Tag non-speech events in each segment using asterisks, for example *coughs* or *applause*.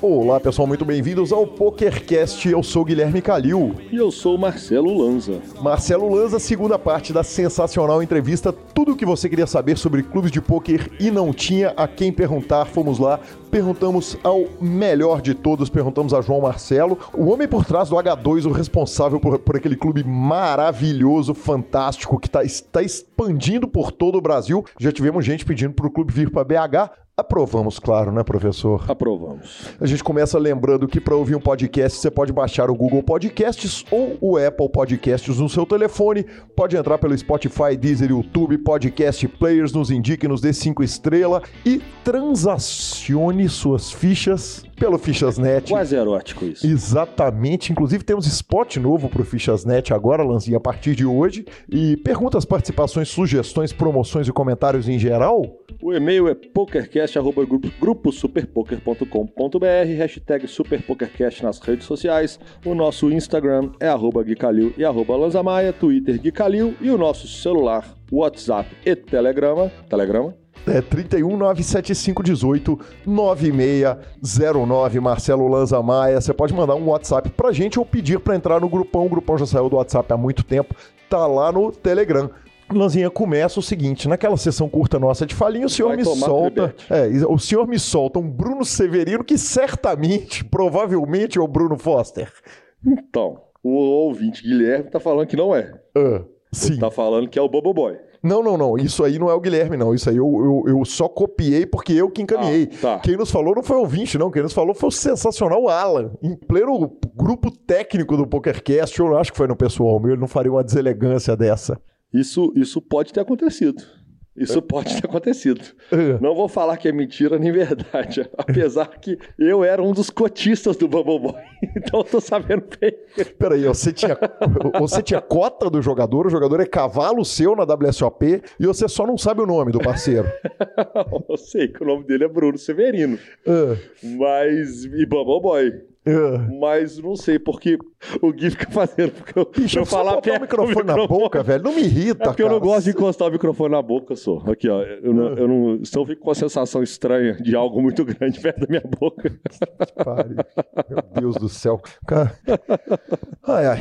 Olá pessoal, muito bem-vindos ao PokerCast. Eu sou Guilherme Calil. E eu sou Marcelo Lanza. Marcelo Lanza, segunda parte da sensacional entrevista. Tudo o que você queria saber sobre clubes de pôquer e não tinha a quem perguntar. Fomos lá, perguntamos ao melhor de todos, perguntamos a João Marcelo, o homem por trás do H2, o responsável por, por aquele clube maravilhoso, fantástico, que tá, está expandindo por todo o Brasil. Já tivemos gente pedindo para o clube vir para BH. Aprovamos, claro, né, professor? Aprovamos. A gente começa lembrando que para ouvir um podcast você pode baixar o Google Podcasts ou o Apple Podcasts no seu telefone. Pode entrar pelo Spotify, Deezer, YouTube, Podcast Players, nos indique, nos dê cinco estrelas e transacione suas fichas pelo Fichasnet. Quase erótico isso. Exatamente. Inclusive temos spot novo pro Fichasnet agora, Lanzinha, a partir de hoje. E perguntas, participações, sugestões, promoções e comentários em geral? O e-mail é pokercast.gruposuperpoker.com.br, hashtag superpokercast nas redes sociais. O nosso Instagram é arroba Guicalil e arroba Lanzamaia, Twitter Guicalil e o nosso celular, WhatsApp e Telegrama. Telegrama? É 31 97518 9609 Marcelo Lanza Maia. Você pode mandar um WhatsApp pra gente ou pedir pra entrar no grupão. O grupão já saiu do WhatsApp há muito tempo. Tá lá no Telegram. Lanzinha, começa o seguinte: naquela sessão curta nossa de falinha, o senhor Vai me solta. É, o senhor me solta um Bruno Severino que certamente, provavelmente, é o Bruno Foster. Então, o ouvinte Guilherme tá falando que não é. Ah, sim. Tá falando que é o Bobo Boy. Não, não, não. Isso aí não é o Guilherme, não. Isso aí eu, eu, eu só copiei porque eu que encaminhei. Ah, tá. Quem nos falou não foi o ouvinte, não. Quem nos falou foi o sensacional Alan. Em pleno grupo técnico do PokerCast, eu acho que foi no pessoal meu, ele não faria uma deselegância dessa. Isso, isso pode ter acontecido. Isso pode ter acontecido. Ah, Não vou falar que é mentira nem verdade. *laughs* Apesar que eu era um dos cotistas do Bubble Boy. *laughs* Então eu tô sabendo bem. Peraí, você tinha, você tinha cota do jogador, o jogador é cavalo seu na WSOP e você só não sabe o nome do parceiro. *laughs* Eu sei que o nome dele é Bruno Severino. Ah, Mas. E Bubble Boy. ah. Mas não sei porque *laughs* o Gui fica fazendo. Porque eu, Bicho, eu só falar botar o perto do microfone *laughs* na microfone. boca, velho. Não me irrita, É porque eu não cara. gosto de encostar o microfone na boca, só. Aqui, ó. Eu não, eu não, senão eu fico com a sensação estranha de algo muito grande *laughs* perto da minha boca. Pare. Meu Deus do céu. Cara... Ai, ai.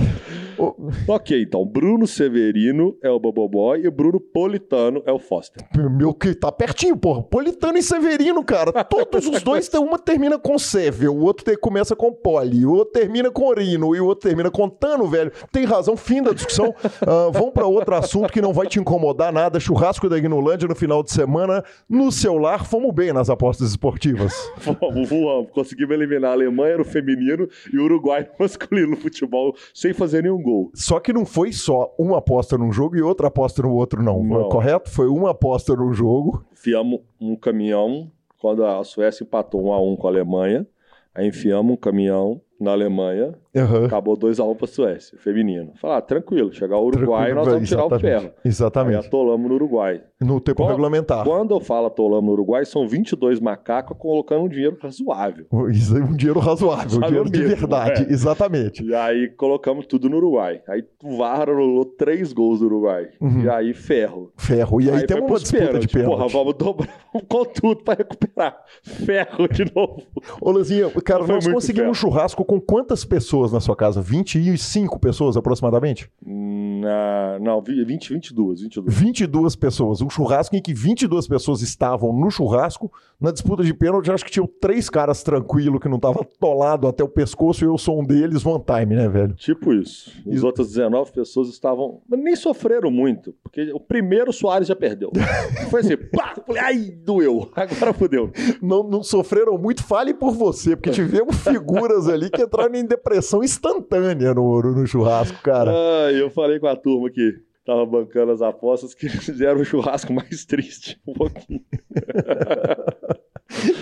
Ok, então. Bruno Severino é o Bubble Boy e o Bruno Politano é o Foster. Meu que tá pertinho, porra. Politano e Severino, cara. Todos os dois uma termina com Sever, o outro começa com Poli, o outro termina com Orino e o outro termina com Tano, velho. Tem razão, fim da discussão. Ah, vamos pra outro assunto que não vai te incomodar nada. Churrasco da Ignolândia no final de semana. No celular, fomos bem nas apostas esportivas. Voamos. Conseguimos eliminar a Alemanha no feminino e o Uruguai no *laughs* masculino no futebol sem fazer nenhum gol. Só que não foi só uma aposta num jogo e outra aposta no outro, não. Não. Correto? Foi uma aposta num jogo. Enfiamos um caminhão quando a Suécia empatou 1 a 1 com a Alemanha. Aí enfiamos um caminhão na Alemanha, Aham. acabou 2 a 1 para a Suécia, feminino. Falar, ah, tranquilo, chegar o Uruguai, nós vamos tirar o Exatamente. ferro. Aí Exatamente. atolamos no Uruguai. No tempo Qual- regulamentar. Quando eu falo atolamos no Uruguai, são 22 macacos colocando um dinheiro razoável. Isso é um dinheiro razoável, um dinheiro de mesmo, verdade. é. Exatamente. E aí colocamos tudo no Uruguai. Aí o VAR anulou três gols do Uruguai. Uhum. E aí ferro. Ferro. E aí, foi temos uma disputa de pênaltis. pênalti. Porra, vamos dobrar *laughs* com tudo pra recuperar. Ferro de novo. Ô, Lanzinha, cara, nós conseguimos um ferro. churrasco com quantas pessoas na sua casa? 25 pessoas aproximadamente? Na, não, vi- 20, 22, 22. 22 pessoas. Um churrasco em que 22 pessoas estavam no churrasco. Na disputa de pênalti, acho que tinham três caras tranquilos que não estavam atolado até o pescoço e eu sou um deles, one time, né, velho? Tipo isso. As outras 19 pessoas estavam. Mas nem sofreram muito. Porque o primeiro Soares já perdeu. *laughs* Foi assim, pá! Falei, ai, doeu. *laughs* Agora fodeu. Não, não sofreram muito, fale por você, porque tivemos figuras ali que entraram em depressão instantânea no, no, churrasco, cara. Ah, eu falei com a turma que tava bancando as apostas que *laughs* fizeram o churrasco mais triste. Um pouquinho. *laughs*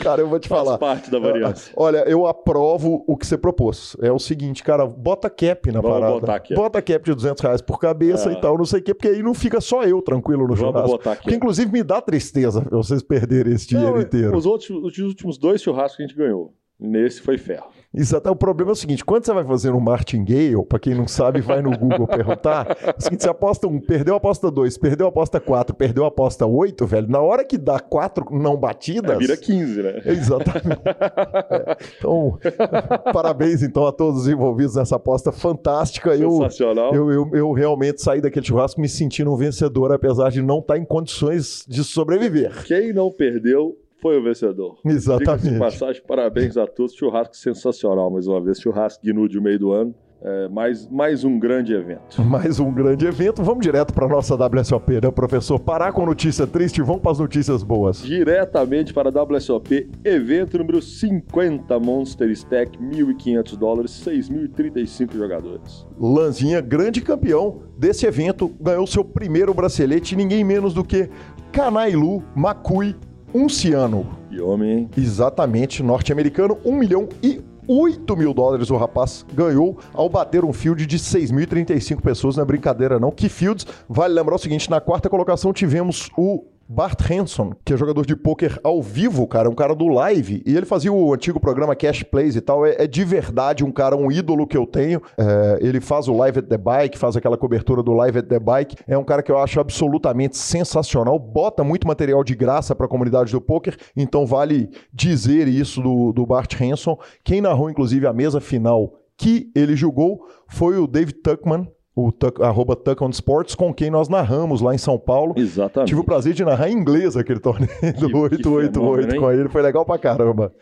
Cara, eu vou te Faz falar. parte da variância. Olha, eu aprovo o que você propôs. É o seguinte, cara, bota cap na Vamos parada. botar cap. Bota cap de 200 reais por cabeça É. e tal, não sei o quê, porque aí não fica só eu tranquilo no churrasco. botar aqui. Porque, inclusive, me dá tristeza *laughs* vocês perderem esse dinheiro Não, inteiro. Os, outros, os últimos dois churrascos que a gente ganhou. Nesse foi ferro. Exato. O problema é o seguinte: quando você vai fazer um martingale, para quem não sabe, vai no Google perguntar. É o seguinte: você aposta um, perdeu a aposta 2, perdeu a aposta 4, perdeu a aposta 8, velho. Na hora que dá 4 não batidas. É, vira 15, né? Exatamente. É. Então, *laughs* parabéns então a todos os envolvidos nessa aposta fantástica. Sensacional. Eu, eu, eu, eu realmente saí daquele churrasco me sentindo um vencedor, apesar de não estar em condições de sobreviver. Quem não perdeu foi o vencedor. *laughs* Exatamente. passagem, parabéns a todos. Churrasco sensacional, mais uma vez. Churrasco de nude meio do ano. É, mais, mais um grande evento. *laughs* Mais um grande evento. Vamos direto para a nossa WSOP, né, professor? Parar com notícia triste, vamos para as notícias boas. Diretamente para a WSOP, evento número 50, Monster Stack, 1.500 dólares, 6.035 jogadores. Lanzinha, grande campeão desse evento, ganhou seu primeiro bracelete, ninguém menos do que Kanailu Makui Unciano. E homem? Exatamente, norte-americano, 1 milhão e 8 mil dólares o rapaz ganhou ao bater um field de 6.035 pessoas. Não é brincadeira, não. Que fields? Vale lembrar o seguinte: na quarta colocação tivemos o Bart Hanson, que é jogador de pôquer ao vivo, cara, um cara do live, e ele fazia o antigo programa Cash Plays e tal, é, é de verdade um cara, um ídolo que eu tenho, é, ele faz o Live at the Bike, faz aquela cobertura do Live at the Bike, é um cara que eu acho absolutamente sensacional, bota muito material de graça para a comunidade do pôquer, então vale dizer isso do, do Bart Hanson, quem narrou inclusive a mesa final que ele julgou foi o David Tuckman, o tuck, arroba Tuck on Sports, com quem nós narramos lá em São Paulo. Exatamente. Tive o prazer de narrar em inglês aquele torneio *laughs* do 888 com ele, foi legal pra caramba.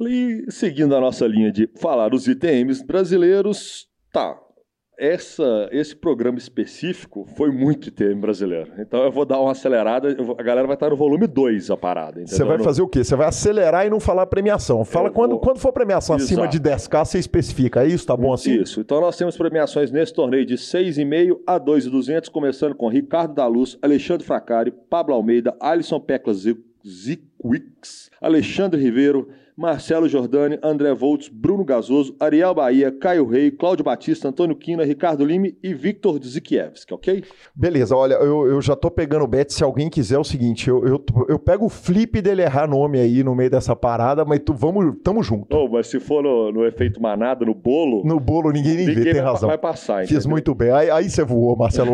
E seguindo a nossa linha de falar dos ITMs brasileiros, tá, essa, esse programa específico foi muito ITM brasileiro. Então eu vou dar uma acelerada, vou, a galera vai estar no volume 2 a parada. Você vai fazer o quê? Você vai acelerar e não falar premiação. Fala quando, vou... quando for premiação Exato. acima de 10k, você especifica. É isso? Tá bom assim? Isso. Então nós temos premiações nesse torneio de 6,5 a 2,200, começando com Ricardo da Luz, Alexandre Fracari, Pablo Almeida, Alisson Pecla Ziquix, Alexandre Ribeiro, Marcelo Jordani, André Voltz, Bruno Gasoso, Ariel Bahia, Caio Rei, Cláudio Batista, Antônio Quina, Ricardo Lime e Victor Zikiewski, ok? Beleza, olha, eu, eu já tô pegando o bet. Se alguém quiser, é o seguinte: eu, eu, eu pego o flip dele errar nome aí no meio dessa parada, mas tu, vamos, tamo junto. Oh, mas se for no, no efeito manada, no bolo. No bolo ninguém nem ninguém vê, tem razão. vai passar, Fiz muito bem. Aí, aí você voou, Marcelo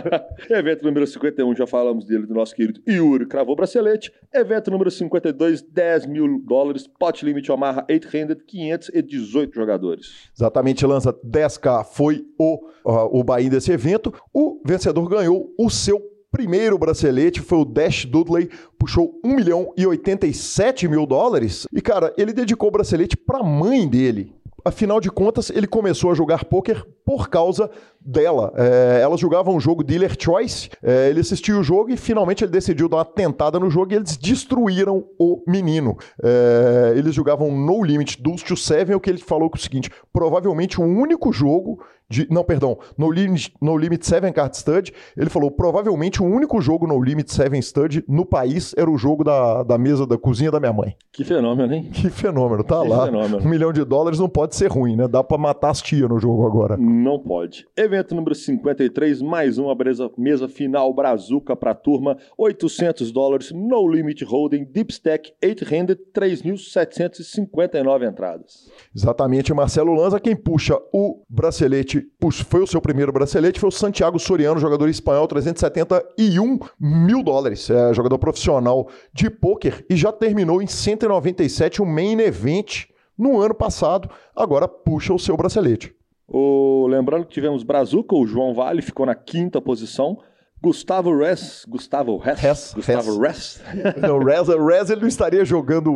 *laughs* Evento número 51, já falamos dele, do nosso querido Yuri Cravou Bracelete. Evento número 52, 10 mil dólares, pot limit Omaha 800, 518 jogadores. Exatamente, lança 10K foi o, uh, o Bahia desse evento. O vencedor ganhou o seu primeiro bracelete foi o Dash Dudley, puxou 1 milhão e 87 mil dólares. E, cara, ele dedicou o bracelete para a mãe dele. Afinal de contas, ele começou a jogar pôquer por causa dela. É, ela jogava um jogo Dealer Choice, é, ele assistiu o jogo e finalmente ele decidiu dar uma tentada no jogo e eles destruíram o menino. É, eles jogavam No Limit Deuce to Seven, o que ele falou que é o seguinte, provavelmente o único jogo de, não, perdão, No Limit, no Limit 7 Card Stud, ele falou, provavelmente o único jogo No Limit 7 Stud no país era o jogo da, da mesa da cozinha da minha mãe. Que fenômeno, hein? Que fenômeno, tá que lá. Fenômeno. Um milhão de dólares não pode ser ruim, né? Dá pra matar as tia no jogo agora. Não pode. Evento número 53, mais uma mesa, mesa final brazuca pra turma, 800 dólares, No Limit Holding, Deep Stack, 800, 3.759 entradas. Exatamente, Marcelo Lanza, quem puxa o bracelete foi o seu primeiro bracelete, foi o Santiago Soriano, jogador espanhol, 371 mil dólares, é, jogador profissional de pôquer e já terminou em 197 o main event no ano passado, agora puxa o seu bracelete. O, lembrando que tivemos Brazuca, o João Vale ficou na quinta posição, Gustavo Rez, Gustavo Rez, Gustavo Rez. *laughs* Não, Rez, Rez ele não estaria jogando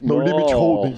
no Nossa. Limit Holding.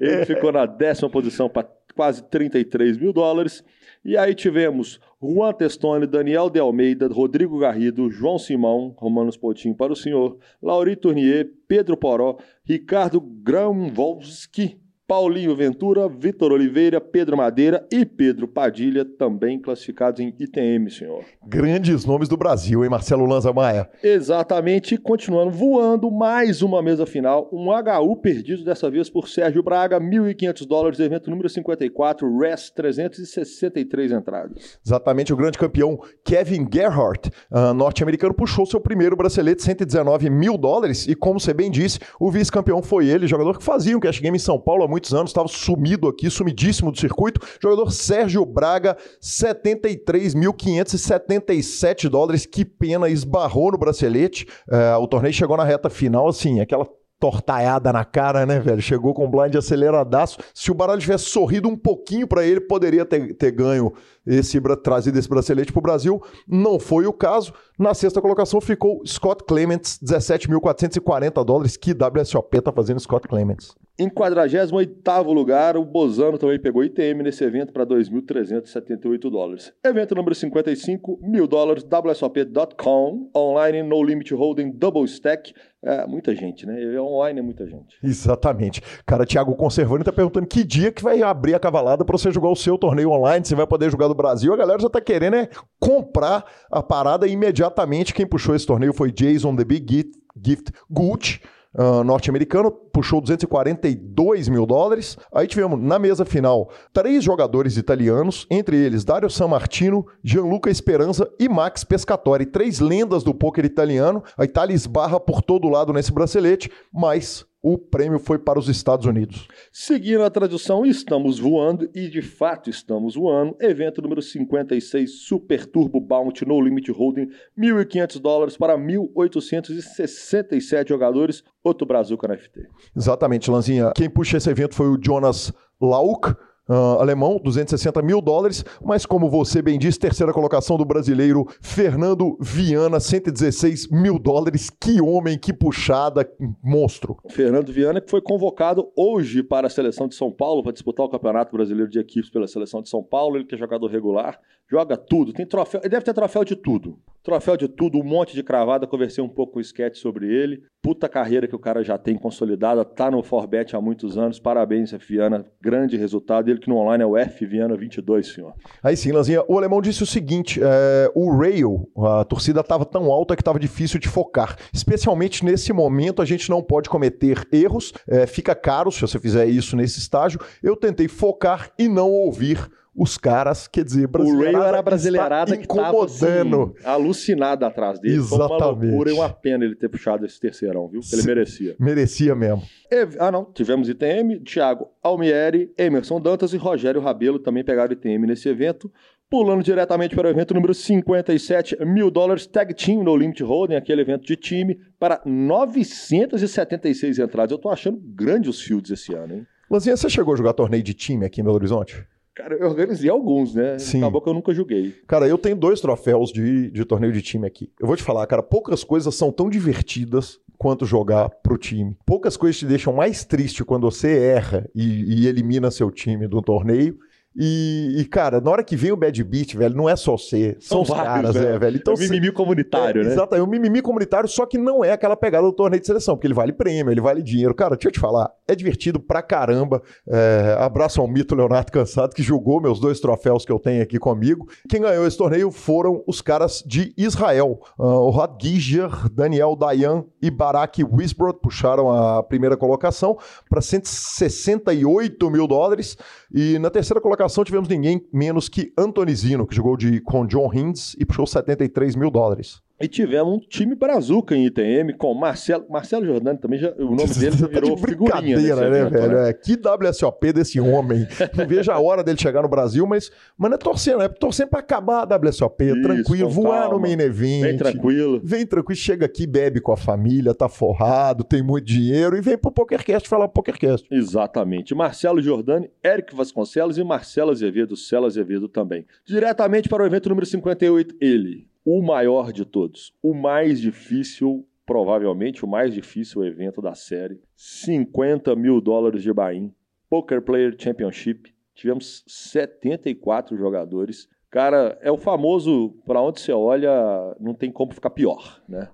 Ele ficou na décima posição para quase 33 mil dólares. E aí tivemos Juan Testone, Daniel de Almeida, Rodrigo Garrido, João Simão, Romanos Potinho para o senhor, Lauri Tournier, Pedro Poró, Ricardo Gramvolski, Paulinho Ventura, Vitor Oliveira, Pedro Madeira e Pedro Padilha, também classificados em ITM, senhor. Grandes nomes do Brasil, hein, Marcelo Lanza Maia? Exatamente, continuando voando, mais uma mesa final, um HU perdido dessa vez por Sérgio Braga, 1.500 dólares, evento número 54, RES 363 entradas. Exatamente, o grande campeão Kevin Gerhardt, uh, norte-americano, puxou seu primeiro bracelete, 119 mil dólares, e como você bem disse, o vice-campeão foi ele, jogador que fazia um cash game em São Paulo há muito muitos anos, estava sumido aqui, sumidíssimo do circuito. Jogador Sérgio Braga, 73.577 dólares. Que pena, esbarrou no bracelete. É, o torneio chegou na reta final, assim, aquela tortaiada na cara, né, velho? Chegou com o blind aceleradaço. Se o baralho tivesse sorrido um pouquinho para ele, poderia ter, ter ganho esse trazido esse bracelete para o Brasil. Não foi o caso. Na sexta colocação ficou Scott Clements, 17.440 dólares. Que WSOP tá fazendo Scott Clements? Em 48 lugar, o Bozano também pegou ITM nesse evento para 2.378 dólares. Evento número 55, mil dólares, WSOP.com, online, no limit holding, double stack. É, muita gente, né? Online é muita gente. Exatamente. Cara, Thiago Conservani tá perguntando que dia que vai abrir a cavalada para você jogar o seu torneio online, você vai poder jogar do Brasil. A galera já tá querendo é comprar a parada imediatamente. Quem puxou esse torneio foi Jason The Big Gift, Gift Gucci uh, norte-americano, puxou 242 mil dólares. Aí tivemos na mesa final três jogadores italianos, entre eles Dario San Martino, Gianluca Esperança e Max Pescatori, três lendas do poker italiano. A Itália esbarra por todo lado nesse bracelete, mas o prêmio foi para os Estados Unidos. Seguindo a tradução, estamos voando e de fato estamos voando. Evento número 56, Super Turbo Bounty No Limit Holding, 1.500 dólares para 1.867 jogadores. Outro Brazuca na FT. Exatamente, Lanzinha. Quem puxa esse evento foi o Jonas Lauk uh, alemão, 260 mil dólares, mas como você bem disse, terceira colocação do brasileiro Fernando Viana, 116 mil dólares. Que homem, que puxada, monstro. Fernando Viana que foi convocado hoje para a seleção de São Paulo para disputar o Campeonato Brasileiro de Equipes pela seleção de São Paulo. Ele que é jogador regular, joga tudo, tem troféu, ele deve ter troféu de tudo. Troféu de tudo, um monte de cravada. Conversei um pouco com o sketch sobre ele. Puta carreira que o cara já tem consolidada, tá no Forbet há muitos anos. Parabéns, F. Viana. Grande resultado. Ele que no online é o F Viana 22, senhor. Aí sim, Lanzinha. O alemão disse o seguinte: é, o Rail, a torcida estava tão alta que estava difícil de focar. Especialmente nesse momento, a gente não pode cometer erros. É, fica caro se você fizer isso nesse estágio. Eu tentei focar e não ouvir os caras, quer dizer, brasileirada o Ray era a brasileirada que incomodando. Tava, assim, alucinada atrás dele. Exatamente. Foi uma loucura e uma pena ele ter puxado esse terceirão, viu? Ele merecia. Merecia mesmo. E, ah, não. Tivemos ITM, Thiago Almieri, Emerson Dantas e Rogério Rabelo também pegaram ITM nesse evento. Pulando diretamente para o evento número 57 mil dólares, Tag Team no Limit Holding, aquele evento de time, para 976 entradas. Eu tô achando grande os fields esse ano, hein? Lanzinha, você chegou a jogar torneio de time aqui em Belo Horizonte? Cara, eu organizei alguns, né? Sim. Acabou que eu nunca joguei. Cara, eu tenho dois troféus de, de torneio de time aqui. Eu vou te falar, cara, poucas coisas são tão divertidas quanto jogar pro time. Poucas coisas te deixam mais triste quando você erra e, e elimina seu time do torneio e, e, cara, na hora que vem o Bad Beat, velho, não é só você, são, são os caras, velho. É, velho. Então, é um mimimi comunitário, é, né? Exato, é um mimimi comunitário, só que não é aquela pegada do torneio de seleção, porque ele vale prêmio, ele vale dinheiro. Cara, deixa eu te falar, é divertido pra caramba. É, abraço ao mito Leonardo Cansado, que jogou meus dois troféus que eu tenho aqui comigo. Quem ganhou esse torneio foram os caras de Israel. Uh, o Rod Giger, Daniel Dayan e Barak Wisbrod puxaram a primeira colocação para 168 mil dólares. E na terceira colocação tivemos ninguém menos que Anthony Zino, que jogou de, com John Hinds e puxou 73 mil dólares. E tivemos um time brazuca em ITM com Marcelo, Marcelo Jordani também, já, o nome dele já *laughs* virou tá de figurinha. Né, evento, velho? Né? É, que WSOP desse homem. *laughs* Não vejo a hora dele chegar no Brasil, mas, mas não é torcendo, é torcendo pra acabar a WSOP, Isso, tranquilo, voar calma. no main event. Vem tranquilo. Vem tranquilo, chega aqui, bebe com a família, tá forrado, tem muito dinheiro e vem pro PokerCast falar PokerCast. Exatamente. Marcelo Jordani, Eric Vasconcelos e Marcelo Azevedo, Celo Azevedo também. Diretamente para o evento número 58, ele, o maior de todos, o mais difícil, provavelmente o mais difícil evento da série, 50 mil dólares de buy Poker Player Championship, tivemos 74 jogadores. Cara, é o famoso, para onde você olha, não tem como ficar pior, né?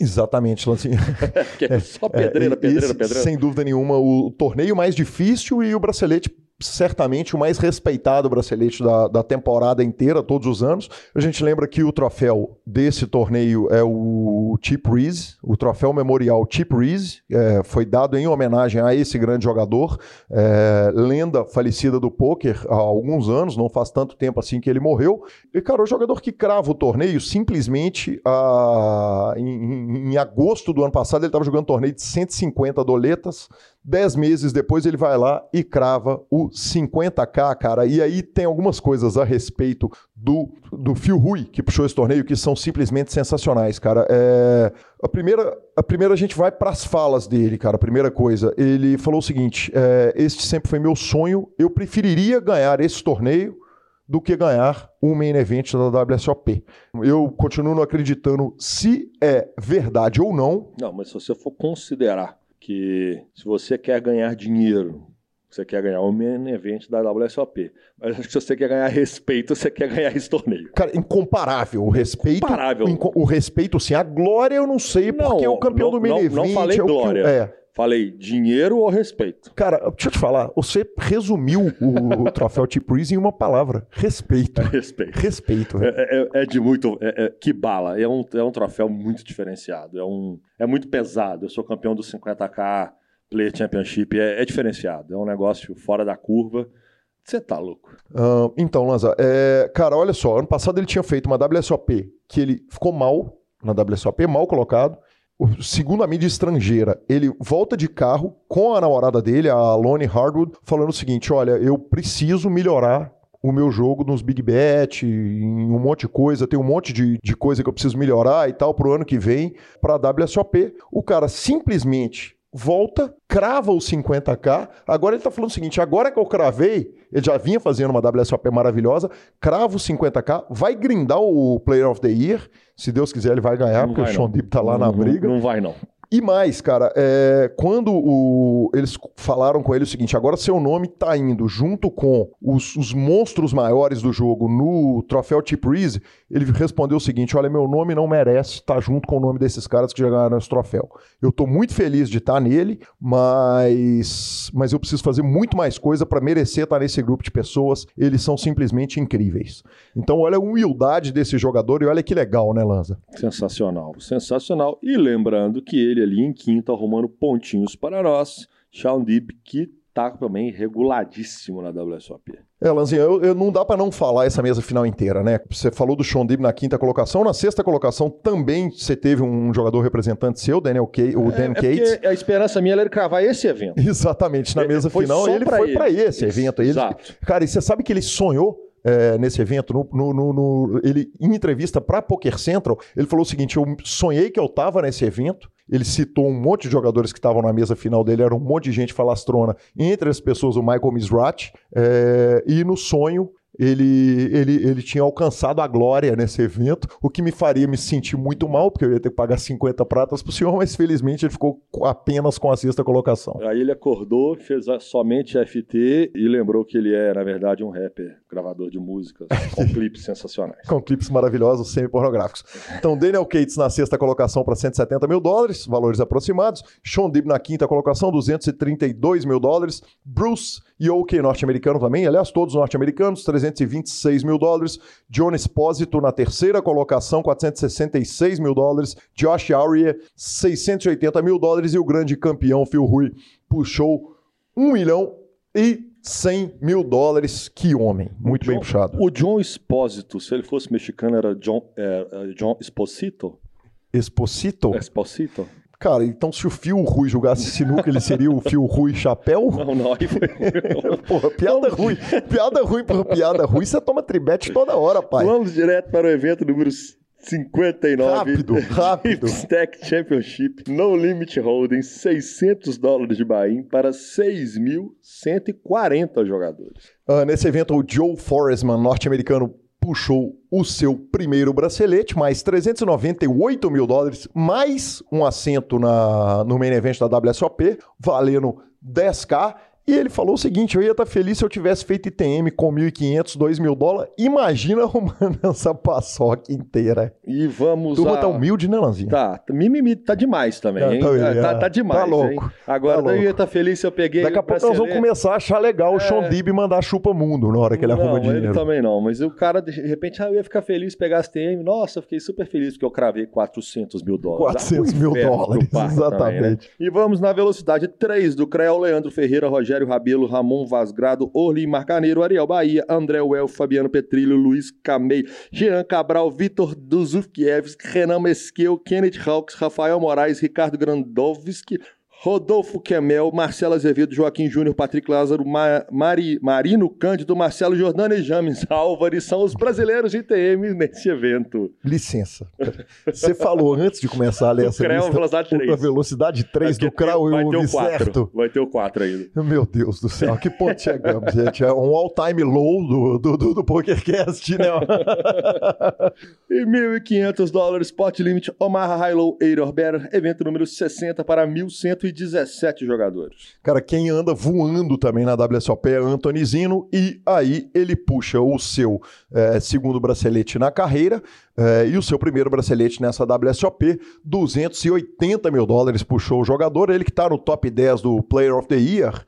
Exatamente, Lancinho. *laughs* é só pedreira, *laughs* pedreira, esse, pedreira. Sem dúvida nenhuma, o torneio mais difícil e o bracelete certamente o mais respeitado bracelete da, da temporada inteira, todos os anos. A gente lembra que o troféu desse torneio é o Chip Reese, o troféu memorial Chip Reese, é, foi dado em homenagem a esse grande jogador, é, lenda falecida do poker há alguns anos, não faz tanto tempo assim que ele morreu. E, cara, o jogador que crava o torneio, simplesmente a, em, em, em agosto do ano passado, ele estava jogando um torneio de 150 doletas, Dez meses depois ele vai lá e crava o 50k, cara. E aí tem algumas coisas a respeito do, do Phil Rui, que puxou esse torneio, que são simplesmente sensacionais, cara. É, a, primeira, a primeira a gente vai para as falas dele, cara. A primeira coisa, ele falou o seguinte: é, este sempre foi meu sonho, eu preferiria ganhar esse torneio do que ganhar um main event da WSOP. Eu continuo acreditando se é verdade ou não. Não, mas se você for considerar que se você quer ganhar dinheiro, você quer ganhar o main event da WSOP. Mas acho que se você quer ganhar respeito, você quer ganhar esse torneio. Cara, incomparável. O respeito. Incomparável. O respeito, sim. A glória eu não sei, porque não, é o campeão não, do main não, event. Não falei é glória. Que, é. Falei dinheiro ou respeito? Cara, deixa eu te falar, você resumiu o, o troféu Reese em uma palavra: respeito. É *laughs* respeito. Respeito. É, é, é de muito. É, é, que bala. É um, é um troféu muito diferenciado. É, um, é muito pesado. Eu sou campeão do 50K Play Championship. É, é diferenciado. É um negócio fora da curva. Você tá louco. Uh, então, Lanza, cara, olha só. Ano passado ele tinha feito uma WSOP que ele ficou mal na WSOP, mal colocado segundo a mídia estrangeira, ele volta de carro com a namorada dele, a Lonnie Hardwood, falando o seguinte: olha, eu preciso melhorar o meu jogo nos Big Bet, em um monte de coisa, tem um monte de, de coisa que eu preciso melhorar e tal pro ano que vem, para a WSOP. O cara simplesmente volta, crava os 50k. Agora ele tá falando o seguinte: agora que eu cravei, ele já vinha fazendo uma WSOP maravilhosa, crava os 50k, vai grindar o Player of the Year. Se Deus quiser, ele vai ganhar, não porque vai o Sean Deep tá lá não, na briga. Não, não vai, não. E mais, cara, é, quando o, eles falaram com ele o seguinte: agora seu nome tá indo junto com os, os monstros maiores do jogo no troféu Chip Reese, ele respondeu o seguinte: olha, meu nome não merece estar tá junto com o nome desses caras que já ganharam esse troféu. Eu tô muito feliz de estar tá nele, mas, mas eu preciso fazer muito mais coisa para merecer estar tá nesse grupo de pessoas. Eles são simplesmente incríveis. Então, olha a humildade desse jogador e olha que legal, né, Lanza? Sensacional, sensacional. E lembrando que ele ali em quinto, arrumando pontinhos para nós. Sean Deeb, que tá também reguladíssimo na WSOP. É, Lanzinha, eu, eu, não dá para não falar essa mesa final inteira, né? Você falou do Sean Deeb na quinta colocação, na sexta colocação também você teve um jogador representante seu, Daniel K, o é, Dan é Cates. A esperança minha era ele cravar esse evento. *laughs* Exatamente, na mesa foi final ele foi para esse evento. Ele, Exato. Cara, e você sabe que ele sonhou é, nesse evento, no, no, no, ele, em entrevista para Poker Central, ele falou o seguinte: eu sonhei que eu estava nesse evento. Ele citou um monte de jogadores que estavam na mesa final dele, era um monte de gente falastrona, entre as pessoas o Michael Misrat, é, e no sonho ele, ele, ele tinha alcançado a glória nesse evento, o que me faria me sentir muito mal, porque eu ia ter que pagar 50 pratas pro senhor, *laughs* mas felizmente ele ficou apenas com a sexta colocação. Aí ele acordou, fez somente FT e lembrou que ele é, na verdade, um rapper, gravador de músicas, *laughs* com clipes sensacionais. Com clipes maravilhosos, semi-pornográficos. Então, Daniel Cates na sexta colocação para 170 mil dólares, valores aproximados. Sean Dib na quinta colocação, 232 mil dólares. Bruce Yoke, norte-americano também, aliás, todos norte-americanos, 300 426 mil dólares. John Espósito na terceira colocação, 466 mil dólares. Josh Aurea, 680 mil dólares. E o grande campeão, Phil Rui, puxou 1 milhão e 100 mil dólares. Que homem, muito John, bem puxado. O John Espósito, se ele fosse mexicano, era John, é, é John Esposito? Esposito? Esposito. Cara, então se o Fio Rui jogasse sinuca, ele seria o Fio Rui Chapéu? Não, não, aí foi. *laughs* Porra, piada não. ruim. Piada ruim por piada ruim, você toma tribete toda hora, pai. Vamos direto para o evento número 59. Rápido, rápido. Stack Championship No Limit Holding, 600 dólares de buy para 6.140 jogadores. Uh, nesse evento, o Joe Forestman, norte-americano, puxou o seu primeiro bracelete, mais 398 mil dólares, mais um assento na, no main event da WSOP, valendo 10k. E ele falou o seguinte: eu ia estar feliz se eu tivesse feito ITM com 1.500, 2.000 dólares. Imagina *laughs* arrumando essa paçoca inteira. E vamos. Turma a... tá humilde, né, Lanzinho? Tá. Mimimi tá demais também, É, hein? tá, tá, tá, é. demais. Tá louco. hein? Agora Tá eu ia louco. estar feliz se eu peguei. Daqui a pouco nós vamos começar a achar legal o Sean É. Dib mandar chupa mundo na hora que ele não, arruma ele dinheiro. também não, mas o cara, de repente, ah, eu ia ficar feliz se pegasse TM. Nossa, eu fiquei super feliz porque eu cravei 400 mil dólares. 400 mil Ah, do dólares, exatamente. também, né? E vamos na velocidade 3 do CREL, Leandro Ferreira, Rogério Rabelo, Ramon Vasgrado, Orlin Marcaneiro, Ariel Bahia, André Well, Fabiano Petrilho, Luiz Camei, Jean Cabral, Vitor Duzufkiewicz, Renan Mesquil, Kenneth Hawks, Rafael Moraes, Ricardo Grandovski, Rodolfo Kemel, Marcelo Azevedo, Joaquim Júnior, Patrick Lázaro, Ma- Mari- Marino Cândido, Marcelo Jordano e James Álvares são os brasileiros de ITM nesse evento. Licença. Você falou antes de começar a ler *laughs* essa CREL, lista. velocidade A 3. velocidade 3 do Vai ter- Krau eu ouvi certo. Vai ter o 4 ainda. Meu Deus do céu, que ponto chegamos, gente? É um all-time low do, do, do, do PokerCast, né? *laughs* E 1.500 dólares, pot limit, Omaha High Low Eightor Better, evento número 60 para 1.117 jogadores. Cara, quem anda voando também na WSOP é Anthony Zino, e aí ele puxa o seu eh, segundo bracelete na carreira eh, e o seu primeiro bracelete nessa WSOP, 280 mil dólares puxou o jogador, ele que tá no top 10 do Player of the Year,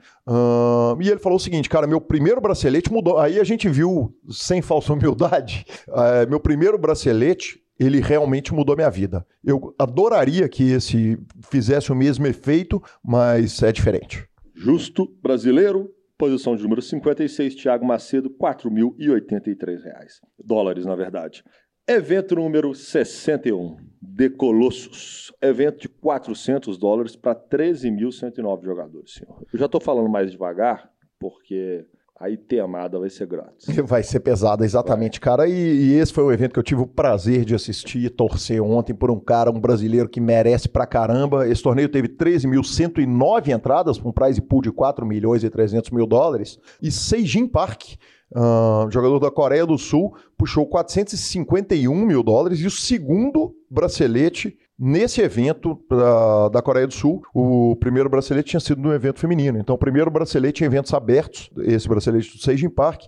e ele falou o seguinte, cara, meu primeiro bracelete mudou. Aí a gente viu, sem falsa humildade, eh, *laughs* meu primeiro bracelete, ele realmente mudou minha vida. Eu adoraria que esse fizesse o mesmo efeito, mas é diferente. Justo brasileiro, posição de número 56, Thiago Macedo, 4.083 reais. Dólares, na verdade. Evento número 61, De Colossus. Evento de 400 dólares para 13.109 jogadores, senhor. Eu já estou falando mais devagar, porque a itemada vai ser grátis. *laughs* Vai ser pesado, exatamente, cara. E, e esse foi o evento que eu tive o prazer de assistir e torcer ontem por um cara, um brasileiro que merece pra caramba. Esse torneio teve 13.109 entradas, com um prize pool de 4 milhões e 300 mil dólares. E Seijin Park, ah, jogador da Coreia do Sul, puxou 451 mil dólares. E o segundo bracelete nesse evento da- da Coreia do Sul, o primeiro bracelete tinha sido no evento feminino. Então, o primeiro bracelete em eventos abertos, esse bracelete do Seijin Park.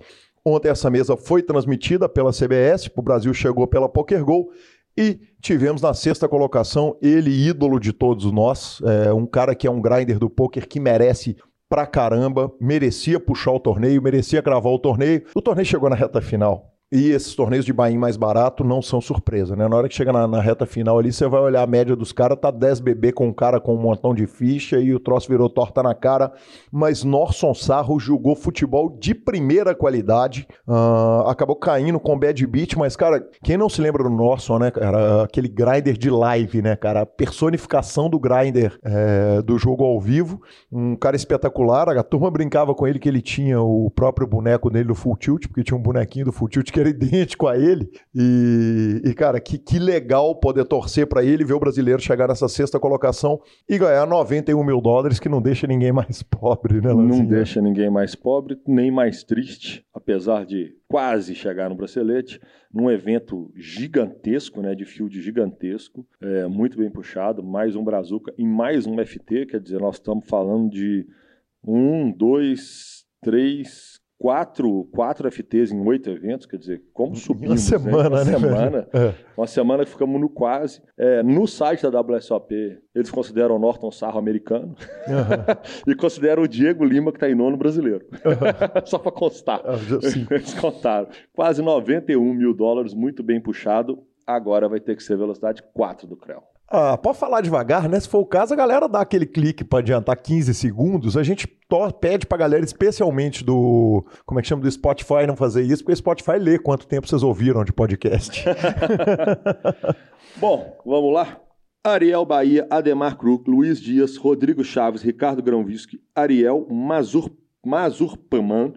Ontem essa mesa foi transmitida pela CBS, o Brasil chegou pela PokerGo e tivemos na sexta colocação ele, ídolo de todos nós, é, um cara que é um grinder do poker que merece pra caramba, merecia puxar o torneio, merecia gravar o torneio. O torneio chegou na reta final. E esses torneios de bain mais barato não são surpresa, né? Na hora que chega na, na reta final ali, você vai olhar a média dos caras, tá 10 BB com um cara com um montão de ficha e o troço virou torta na cara. Mas Norson Sarro jogou futebol de primeira qualidade, ah, acabou caindo com bad beat, mas, cara, quem não se lembra do Norson, né, cara? Aquele grinder de live, né, cara? A personificação do grinder é, do jogo ao vivo. Um cara espetacular. A turma brincava com ele que ele tinha o próprio boneco dele do Full Tilt, porque tinha um bonequinho do Full Tilt que idêntico a ele. E, e, cara, que, que legal poder torcer pra ele, ver o brasileiro chegar nessa sexta colocação e ganhar 91 mil dólares, que não deixa ninguém mais *laughs* pobre, né, Não Lanzinha? deixa ninguém mais pobre, nem mais triste, apesar de quase chegar no bracelete, num evento gigantesco, né, de field gigantesco, é, muito bem puxado, mais um Brazuca e mais um FT, quer dizer, nós estamos falando de um, dois, três, quatro, quatro FTs em oito eventos, quer dizer, como subimos, semana, Uma né, semana, É. uma semana que ficamos no quase. É, no site da WSOP, eles consideram o Norton Sarro americano Aham. *laughs* e consideram o Diego Lima, que está em nono brasileiro. *laughs* Só para constar. Sim. *laughs* Eles contaram. Quase 91 mil dólares, muito bem puxado. Agora vai ter que ser velocidade 4 do Creu. Ah, pode falar devagar, né? Se for o caso, a galera dá aquele clique pra adiantar 15 segundos. A gente pede pra galera, especialmente do. Como é que chama? Do Spotify, não fazer isso, porque o Spotify lê quanto tempo vocês ouviram de podcast. *laughs* Bom, vamos lá? Ariel Bahia, Ademar Kruk, Luiz Dias, Rodrigo Chaves, Ricardo Grãovisque, Ariel Mazur, Mazurpaman,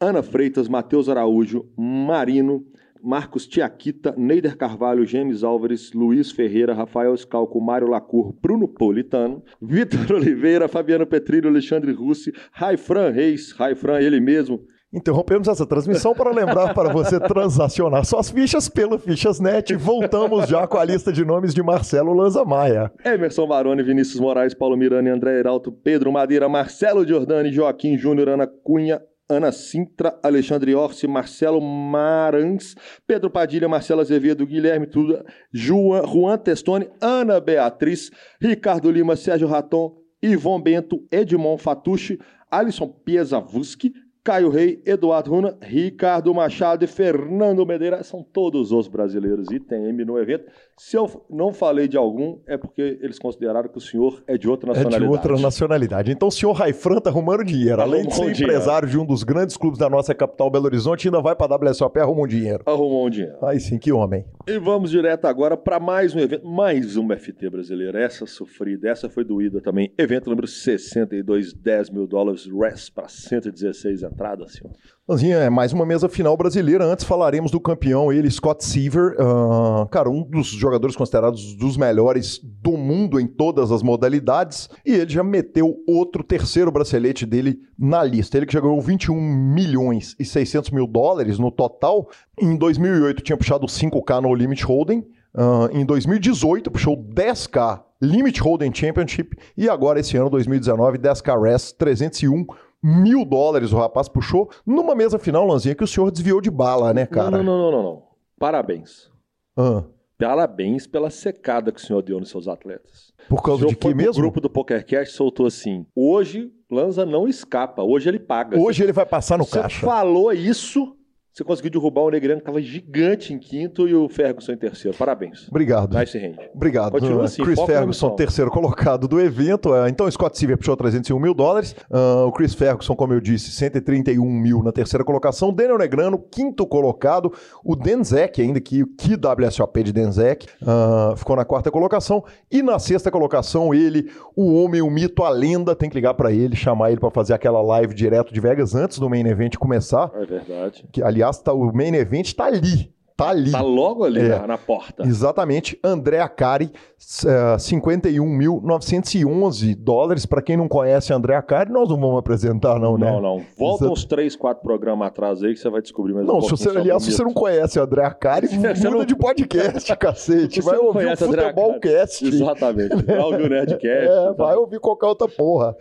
Ana Freitas, Matheus Araújo, Marino, Marcos Tiaquita, Neider Carvalho, James Álvares, Luiz Ferreira, Rafael Scalco, Mário Lacur, Bruno Politano, Vitor *laughs* Oliveira, Fabiano Petrilho, Alexandre Russi, Raifran Reis, Raifran ele mesmo, Interrompemos essa transmissão para lembrar para você transacionar suas fichas pelo Fichas.net. Voltamos já com a lista de nomes de Marcelo Lanza Maia. Emerson Baroni, Vinícius Moraes, Paulo Mirani, André Heralto, Pedro Madeira, Marcelo Giordani, Joaquim Júnior, Ana Cunha, Ana Sintra, Alexandre Orsi, Marcelo Marans, Pedro Padilha, Marcelo Azevedo, Guilherme Tuda, Juan, Juan Testoni, Ana Beatriz, Ricardo Lima, Sérgio Raton, Ivon Bento, Edmond Fatucci, Alisson Piesavuski, Caio Rei, Eduardo Runa, Ricardo Machado e Fernando Medeira são todos os brasileiros ITM no evento. Se eu não falei de algum, é porque eles consideraram que o senhor é de outra nacionalidade. É de outra nacionalidade. Então o senhor Raifran tá arrumando dinheiro. Além de ser dinheiro. empresário de um dos grandes clubes da nossa capital, Belo Horizonte, ainda vai para a WSOP e arrumou um dinheiro. Arrumou um dinheiro. Aí sim, que homem. E vamos direto agora para mais um evento, mais uma FT brasileira. Essa sofrida, essa foi doída também. Evento número 62, 10 mil dólares, rest para 116 entrada, senhor. Lanzinha, é mais uma mesa final brasileira. Antes falaremos do campeão, ele, Scott Seaver. Uh, cara, um dos jogadores considerados dos melhores do mundo em todas as modalidades. E ele já meteu outro terceiro bracelete dele na lista. Ele que já ganhou 21 milhões e 600 mil dólares no total. Em 2008 tinha puxado 5K no Limit Holding. Uh, em 2018 puxou 10K Limit Holding Championship. E agora, esse ano, 2019, 10K Rest 301 mil dólares o rapaz puxou numa mesa final, Lanzinha, que o senhor desviou de bala, né, cara? Não, não, não, não, não. Parabéns. Ah. Parabéns pela secada que o senhor deu nos seus atletas. Por causa de que mesmo? O grupo do PokerCast soltou assim: hoje Lanza não escapa, hoje ele paga. Hoje você, ele vai passar no você caixa. falou isso, você conseguiu derrubar o Negrano, que estava gigante em quinto, e o Ferguson em terceiro. Parabéns. Obrigado. Nice hand. Obrigado. Continua assim, Chris Ferguson, terceiro colocado do evento. É, então, Scott Silver puxou 301 mil dólares. Uh, o Chris Ferguson, como eu disse, 131 mil na terceira colocação. Daniel Negrano, quinto colocado. O Denzek, ainda que, que WSOP de Denzek, uh, ficou na quarta colocação. E na sexta colocação, ele, o homem, o mito, a lenda. Tem que ligar para ele, chamar ele para fazer aquela live direto de Vegas antes do main event começar. É verdade. Que, ali aliás, tá, o main event está ali. Tá ali. Tá logo ali é, na, porta. Exatamente. André Acari, uh, 51.911 dólares. Para quem não conhece André Acari, nós não vamos apresentar, não, né? Não, não. Volta Exato. uns 3, 4 programas atrás aí que você vai descobrir mais Não, se você, aliás, se você não conhece André Acari, *laughs* muda não... de podcast, *laughs* cacete. Vai ouvir o Futebolcast. Exatamente. Vai ouvir o *laughs* Nerdcast. É, vai ouvir qualquer outra porra.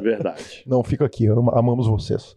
Verdade. Não, fica aqui. amamos vocês.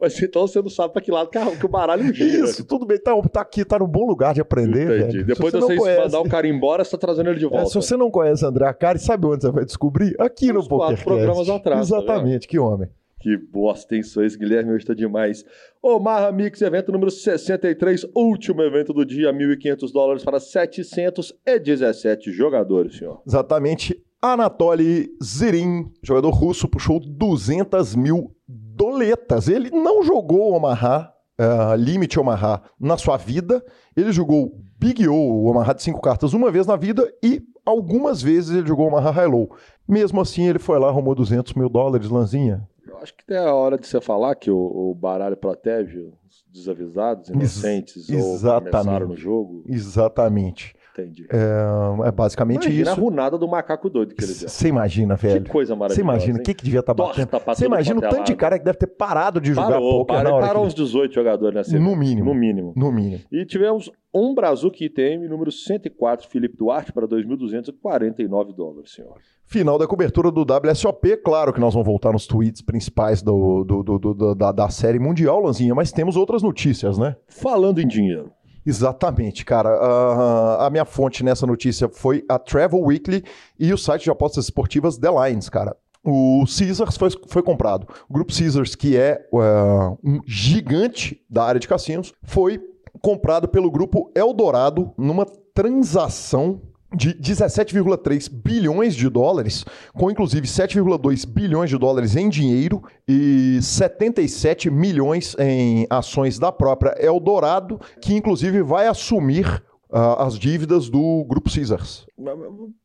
Mas então você não sabe para que lado que *laughs* que o baralho gira. Isso, tudo bem, tá, tá aqui, tá no bom lugar de aprender, Entendi. velho. Depois de você, você mandar o cara embora, você tá trazendo ele de volta. É, se você não conhece André Acari, sabe onde você vai descobrir? Aqui Os no PokerCast. programas atrás. Tá Exatamente, tá que homem. Que bosta, hein? Isso, Guilherme, hoje tá demais. Omaha Mix, evento número 63, último evento do dia, 1.500 dólares para 717 jogadores, senhor. Exatamente. Anatoly Zirin, jogador russo, puxou 200 mil doletas. Ele não jogou Omaha uh, Limit Omaha na sua vida. Ele jogou Big O, o Omaha de cinco cartas, uma vez na vida e algumas vezes ele jogou Omaha High Low. Mesmo assim, ele foi lá arrumou 200 mil dólares, Lanzinha. Eu acho que é a hora de você falar que o, o baralho protege os desavisados, inocentes Ex ou começaram no jogo. Exatamente. Entendi. É, é basicamente imagina isso. a runada do macaco doido que ele deu. Você imagina, velho. Que coisa maravilhosa. Você imagina o que, que devia estar tá batendo. Você imagina o tanto de cara que deve ter parado de jogar Parou, poker parou, parou uns 18 jogadores nessa No mínimo. No mínimo. No mínimo. E tivemos um Brazuca ITM, número 104, Felipe Duarte, para 2.249 dólares, senhor. Final da cobertura do WSOP, claro que nós vamos voltar nos tweets principais do, do, do, do da, da série mundial, Lanzinha, mas temos outras notícias, né? Falando em dinheiro. Exatamente, cara. Uh, a minha fonte nessa notícia foi a Travel Weekly e o site de apostas esportivas The Lines, cara. O Caesars foi, foi comprado. O grupo Caesars, que é uh, um gigante da área de cassinos, foi comprado pelo grupo Eldorado numa transação de 17,3 bilhões de dólares, com inclusive 7,2 bilhões de dólares em dinheiro e 77 milhões em ações da própria Eldorado, que inclusive vai assumir uh, as dívidas do Grupo Caesars.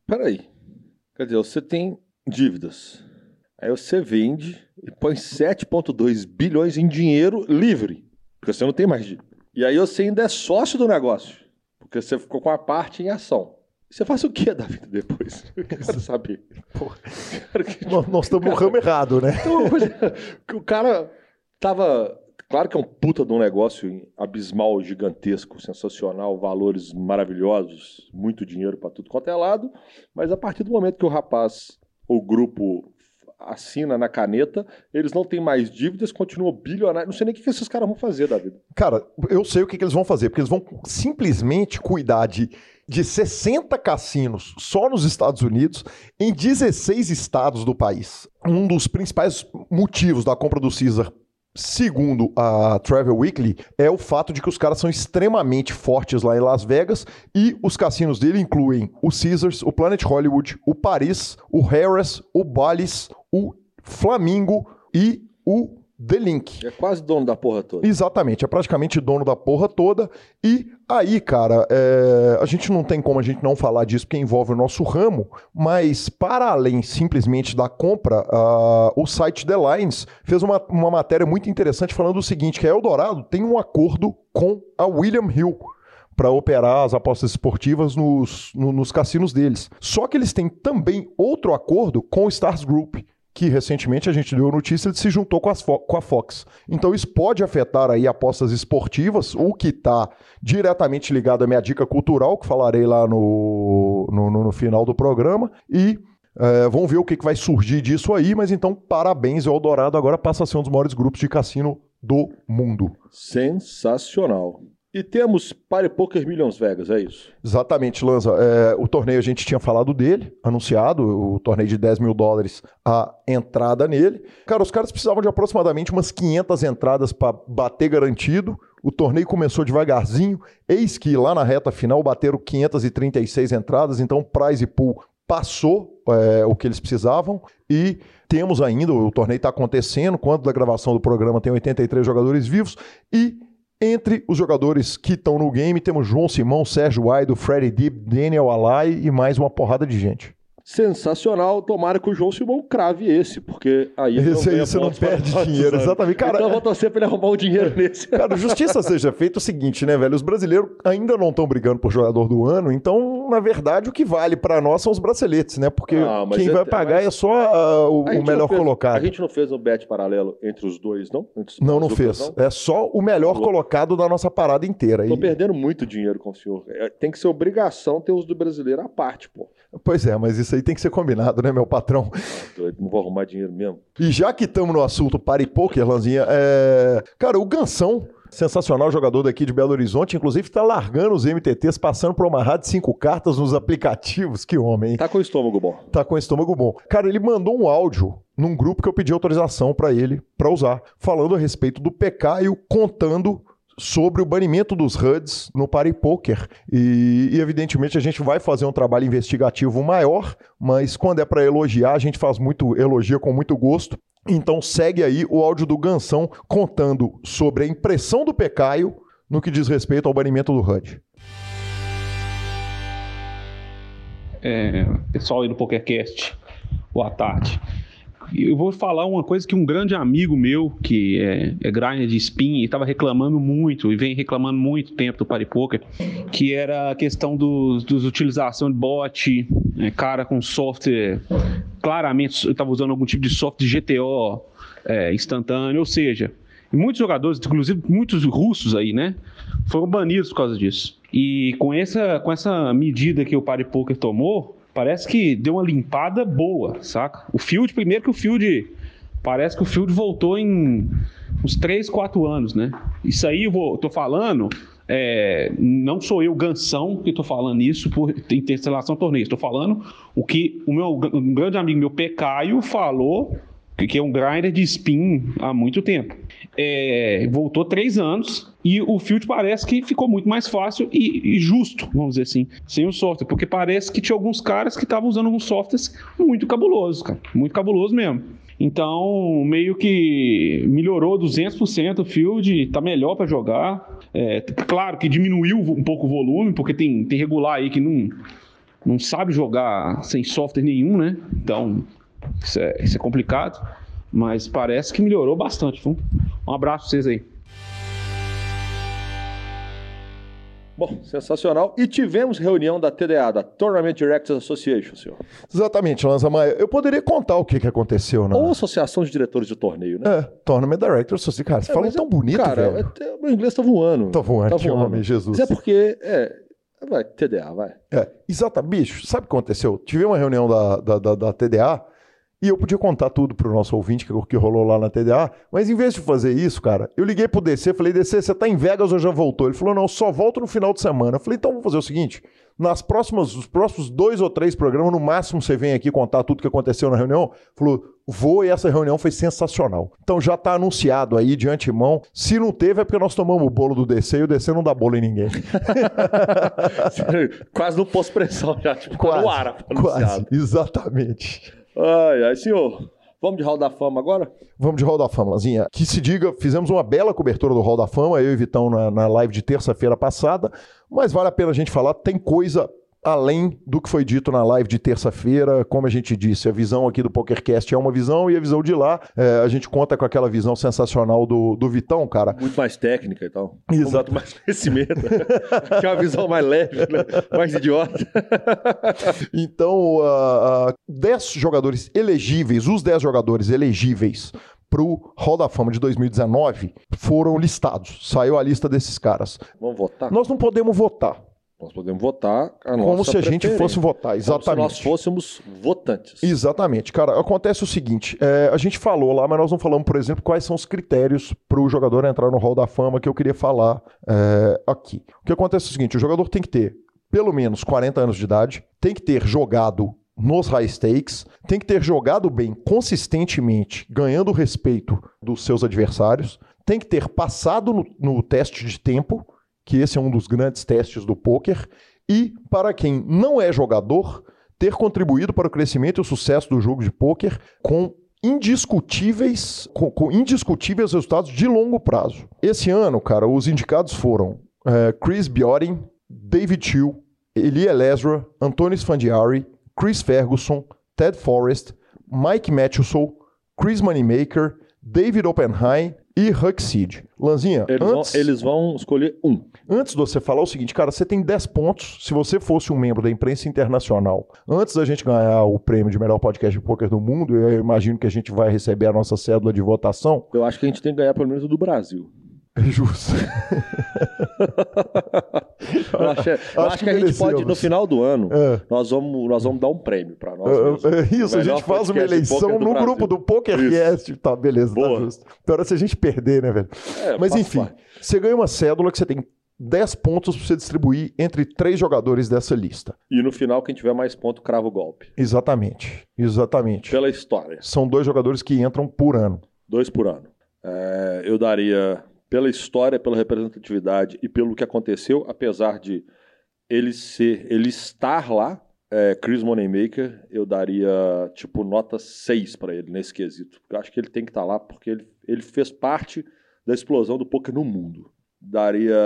Peraí. Quer dizer, você tem dívidas. Aí você vende e põe 7,2 bilhões em dinheiro livre, porque você não tem mais dívida. E aí você ainda é sócio do negócio, porque você ficou com a parte em ação. Você faz o que da vida depois? *laughs* Eu quero saber. Porra. Nós, nós estamos no ramo errado, né? Então, o cara tava. Claro que é um puta de um negócio abismal, gigantesco, sensacional, valores maravilhosos, muito dinheiro para tudo quanto é lado, mas a partir do momento que o rapaz, o grupo assina na caneta, eles não têm mais dívidas, continuam bilionários. Não sei nem o que esses caras vão fazer da vida. Cara, eu sei o que, que eles vão fazer, porque eles vão simplesmente cuidar de, de 60 cassinos só nos Estados Unidos, em 16 estados do país. Um dos principais motivos da compra do Caesar segundo a Travel Weekly, é o fato de que os caras são extremamente fortes lá em Las Vegas e os cassinos dele incluem o Caesars, o Planet Hollywood, o Paris, o Harris, o Bally's, o Flamingo e o The Link. É quase dono da porra toda. Exatamente, é praticamente dono da porra toda. E aí, cara, é... a gente não tem como a gente não falar disso porque envolve o nosso ramo, mas para além simplesmente da compra, uh, o site The Lines fez uma, uma matéria muito interessante falando o seguinte: que a Eldorado tem um acordo com a William Hill para operar as apostas esportivas nos, no, nos cassinos deles. Só que eles têm também outro acordo com o Stars Group que recentemente a gente deu notícia, ele se juntou com, com, a Fox. Então isso pode afetar aí apostas esportivas, o que está diretamente ligado à minha dica cultural, que falarei lá no, no, no final do programa, e é, vamos ver o que, que vai surgir disso aí, mas então parabéns, o Eldorado agora passa a ser um dos maiores grupos de cassino do mundo. Sensacional. E temos Party Poker Millions Vegas, é isso? Exatamente, Lanza. É, o torneio a gente tinha falado dele, anunciado, o torneio de 10 mil dólares, a entrada nele. Cara, os caras precisavam de aproximadamente umas 500 entradas para bater garantido. O torneio começou devagarzinho, eis que lá na reta final bateram 536 entradas, então prize pool passou é, o que eles precisavam e temos ainda, o torneio está acontecendo, quando da gravação do programa tem 83 jogadores vivos e entre os jogadores que estão no game, temos João Simão, Sérgio Aido, Freddy Deep, Daniel Alai e mais uma porrada de gente sensacional. Tomara que o João Simão crave esse, porque aí esse aí você não perde dinheiro, exatamente. Cara, então eu vou torcer para ele arrumar o dinheiro nesse. *laughs* Cara, justiça seja feita o seguinte, né, velho? Os brasileiros ainda não estão brigando por jogador do ano, então, na verdade, o que vale para nós são os braceletes, né? Porque ah, quem é, vai pagar é só uh, o, o melhor fez, colocado. A gente não fez um bet paralelo entre os dois, não? não, não fez. Não? É só o melhor colocado da nossa parada inteira. Tô e... perdendo muito dinheiro com o senhor. É, tem que ser obrigação ter os do brasileiro à parte, pô. Pois é, mas isso aí tem que ser combinado, né, meu patrão? Não vou arrumar dinheiro mesmo. E já que estamos no assunto para e poker, Lanzinha, é... cara, o Gansão, sensacional jogador daqui de Belo Horizonte, inclusive está largando os MTTs, passando por uma rádio de cinco cartas nos aplicativos. Que homem, hein? Tá com o estômago bom. Tá com o estômago bom. Cara, ele mandou um áudio num grupo que eu pedi autorização para ele para usar, falando a respeito do Pecaio, contando sobre o banimento dos HUDs no Party Poker. E, e, evidentemente a gente vai fazer um trabalho investigativo maior, mas quando é para elogiar, a gente faz muito elogia com muito gosto. Então segue aí o áudio do Gansão contando sobre a impressão do Pecaio no que diz respeito ao banimento do HUD. É, pessoal aí do PokerCast, boa tarde eu vou falar uma coisa que um grande amigo meu, que é, é grinder de spin, estava reclamando muito, e vem reclamando muito tempo do Paripoker, que era a questão dos, dos utilização de bot, é, cara com software, claramente estava usando algum tipo de software de GTO é, instantâneo, ou seja, muitos jogadores, inclusive muitos russos aí, né, foram banidos por causa disso. E com essa, com essa medida que o Paripoker tomou, parece que deu uma limpada boa, saca? O Field, primeiro que o Field. Parece que o Field voltou em uns 3, 4 anos, né? Isso aí eu vou, tô falando. É, não sou eu, Gansão, que estou falando isso por ao torneio. Estou falando o que o meu um grande amigo meu, Pecaio, falou, que é um grinder de spin há muito tempo. É, voltou três anos e o Field parece que ficou muito mais fácil e, e, justo, vamos dizer assim, sem o software, porque parece que tinha alguns caras que estavam usando alguns softwares muito cabulosos, cara, muito cabuloso mesmo. Então, meio que melhorou 200% o field, tá melhor para jogar. É, claro que diminuiu um pouco o volume, porque tem, tem regular aí que não, não sabe jogar sem software nenhum, né? Então, isso é, isso é complicado. Mas parece que melhorou bastante. Viu? Um abraço pra vocês aí. Bom, sensacional. E tivemos reunião da TDA, da Tournament Directors Association, senhor. Exatamente, Lanza Maia. Eu poderia contar o que, que aconteceu, né? Ou Associação de Diretores de Torneio, né? É, Tournament Directors Association. Cara, você É, fala tão é- bonito, Cara, velho. é- meu inglês tá voando. Tá voando, que homem, Jesus. Mas é porque, é... Vai, TDA, vai. É, exato, bicho, sabe o que aconteceu? Tive uma reunião da, da, da, da TDA e eu podia contar tudo pro nosso ouvinte que, que rolou lá na TDA, mas em vez de fazer isso, cara, eu liguei pro DC, falei, DC, você tá em Vegas ou já voltou? Ele falou, não, só volto no final de semana. Eu falei, então vamos fazer o seguinte, nas próximas, os próximos dois ou três programas, no máximo você vem aqui contar tudo que aconteceu na reunião. Falou, vou e essa reunião foi sensacional. Então já tá anunciado aí de antemão. Se não teve é porque nós tomamos o bolo do DC e o DC não dá bolo em ninguém. *laughs* Quase no pós-pressão já, tipo, tá Quase, no ar. quase, anunciado. exatamente. Ai, ai, senhor. Vamos de Hall da Fama agora? Vamos de Hall da Fama, Lazinha. Que se diga, fizemos uma bela cobertura do Hall da Fama, eu e Vitão na, na live de terça-feira passada, mas vale a pena a gente falar, tem coisa além do que foi dito na live de terça-feira, como a gente disse, a visão aqui do PokerCast é uma visão e a visão de lá, é, a gente conta com aquela visão sensacional do, do Vitão, cara. Muito mais técnica e tal. Exato. Muito mais conhecimento. *laughs* que é uma visão mais leve, né? mais idiota. *laughs* Então, uh, uh, 10 jogadores elegíveis, os 10 jogadores elegíveis para o Hall da Fama de 2019 foram listados. Saiu a lista desses caras. Vamos votar? Nós não podemos votar. Nós podemos votar a nossa como se a gente fosse votar, Como se nós exatamente. fôssemos votantes. Exatamente, cara. Acontece o seguinte: é, a gente falou lá, mas nós não falamos, por exemplo, quais são os critérios para o jogador entrar no Hall da Fama que eu queria falar é, aqui. O que acontece é o seguinte: o jogador tem que ter pelo menos 40 anos de idade, tem que ter jogado nos high stakes, tem que ter jogado bem consistentemente, ganhando o respeito dos seus adversários, tem que ter passado no, no teste de tempo, que esse é um dos grandes testes do poker, e para quem não é jogador, ter contribuído para o crescimento e o sucesso do jogo de pôquer com indiscutíveis, com, com indiscutíveis resultados de longo prazo. Esse ano, cara, os indicados foram eh, Chris Biorin, David Chiu, Eli Elezra, Antônio Sfandiari, Chris Ferguson, Ted Forrest, Mike Matheson, Chris Moneymaker, David Oppenheim e Huck Seed. Lanzinha, Eles, antes... vão, eles vão escolher um. Antes de você falar o seguinte, cara, você tem 10 pontos. Se você fosse um membro da imprensa internacional, antes da gente ganhar o prêmio de melhor podcast de poker do mundo, eu imagino que a gente vai receber a nossa cédula de votação. Eu acho que a gente tem que ganhar pelo menos o do Brasil. É justo. *laughs* Eu acho, eu Acho acho que que a gente pode, no final do ano, É. nós, vamos, nós vamos dar um prêmio pra nós. É, mesmos. é, Isso, a gente faz uma eleição no Brasil. grupo do PokerCast. Tá, beleza, tá Boa. justo. Pior é se a gente perder, né, velho? É, Mas enfim, parte. você ganha uma cédula que você tem 10 pontos pra você distribuir entre três jogadores dessa lista. E no final, quem tiver mais ponto, crava o golpe. Exatamente. Exatamente. Pela história. São dois jogadores que entram por ano. Dois por ano. É, eu daria, pela história, pela representatividade e pelo que aconteceu, apesar de ele ser, ele estar lá, é, Chris Moneymaker, eu daria, tipo, nota 6 pra ele nesse quesito. Eu acho que ele tem que estar lá porque ele, ele fez parte da explosão do poker no mundo. Daria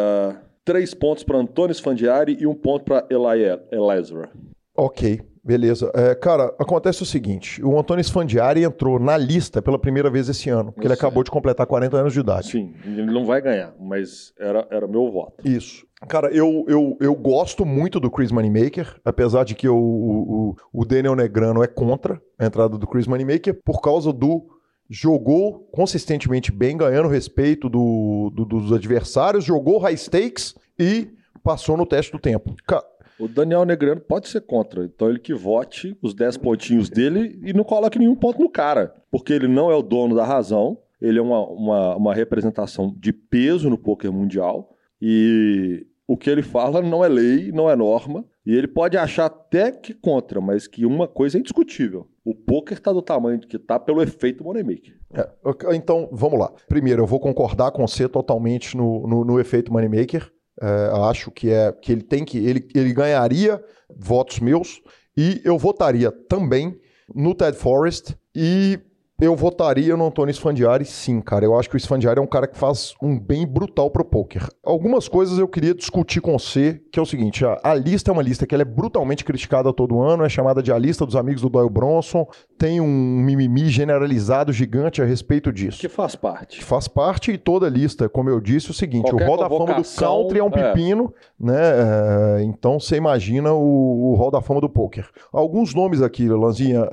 três pontos pra Antônio Sfandiari e um ponto pra Eli Elezra. Ok, beleza. É, cara, acontece o seguinte: o Antônio Sfandiari entrou na lista pela primeira vez esse ano, porque ele acabou de completar 40 anos de idade. Sim, ele não vai ganhar, mas era, era meu voto. Isso. Cara, eu, eu, eu gosto muito do Chris Moneymaker, apesar de que o, o, o Daniel Negrano é contra a entrada do Chris Moneymaker, por causa do. Jogou consistentemente bem, ganhando respeito do, do- dos adversários, jogou high stakes e passou no teste do tempo. Ca- O Daniel Negrano pode ser contra, então ele que vote os 10 pontinhos dele e não coloque nenhum ponto no cara, porque ele não é o dono da razão, ele é uma, uma, uma representação de peso no poker mundial e o que ele fala não é lei, não é norma, e ele pode achar até que contra, mas que uma coisa é indiscutível. O poker está do tamanho que está pelo efeito Moneymaker. É, então, vamos lá. Primeiro, eu vou concordar com você totalmente no, no, no efeito Moneymaker. É, acho que é que ele tem que. Ele, ele ganharia votos meus e eu votaria também no Ted Forrest. E Eu votaria no Antônio Sfandiari, sim, cara. Eu acho que o Sfandiari é um cara que faz um bem brutal pro poker. Algumas coisas eu queria discutir com você, que é o seguinte: a, a lista é uma lista que ela é brutalmente criticada todo ano, é chamada de a lista dos amigos do Doyle Bronson. Tem um mimimi generalizado gigante a respeito disso. Que faz parte. Que faz parte e toda lista, como eu disse, é o seguinte: Qualquer o Hall da Fama do Country é um é. pepino, né? É, então você imagina o, o Hall da Fama do Poker. Alguns nomes aqui, Lanzinha.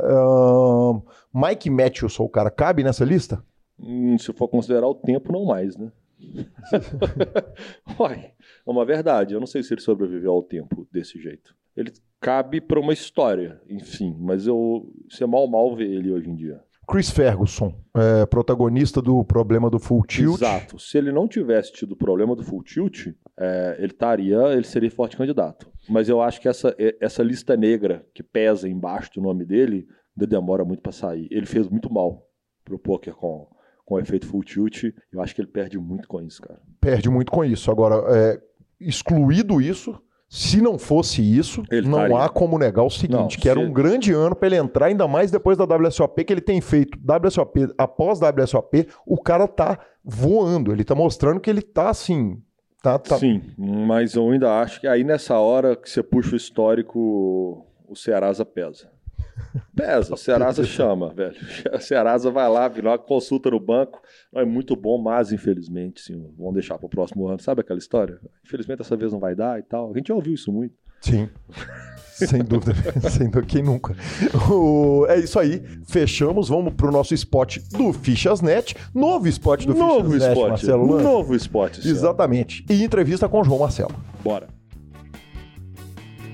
Mike Matthews, o cara, cabe nessa lista? Hum, se for considerar o tempo, não mais, né? *laughs* Uai, é uma verdade. Eu não sei se ele sobreviveu ao tempo desse jeito. Ele cabe para uma história, enfim, mas eu você mal mal ver ele hoje em dia. Chris Ferguson, é, protagonista do problema do Full Tilt. Exato. Se ele não tivesse tido o problema do full tilt, é, ele estaria, ele seria forte candidato. Mas eu acho que essa, é- essa lista negra que pesa embaixo do nome dele ainda demora muito para sair. Ele fez muito mal pro poker com com o efeito full tilt. Eu acho que ele perde muito com isso, cara. Perde muito com isso. Agora, é, excluído isso, se não fosse isso, Ele não estaria. há como negar o seguinte, Não, que era se- um grande ano para ele entrar, ainda mais depois da WSOP, que ele tem feito WSOP após WSOP, o cara tá voando, ele tá mostrando que ele tá assim, tá, tá Sim, mas eu ainda acho que aí nessa hora que você puxa o histórico, o Cearasa pesa. Pesa, o Cearasa chama, velho. O Cearasa vai lá, vira uma consulta no banco. Não, é muito bom, mas infelizmente, sim, vamos deixar para o próximo ano. Sabe aquela história? Infelizmente dessa vez não vai dar e tal. A gente já ouviu isso muito. Sim. Sem dúvida, *laughs* sem dúvida, quem nunca. O- é isso aí, fechamos, vamos pro nosso spot do Fichasnet, novo spot do novo Fichasnet, spot. Marcelo Lange. Novo spot. Exatamente. E entrevista com João Marcelo. Bora.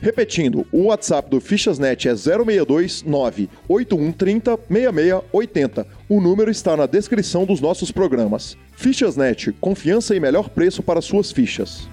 Repetindo, o WhatsApp do Fichasnet é 062 98130 6680. O número está na descrição dos nossos programas. Fichasnet, confiança e melhor preço para suas fichas.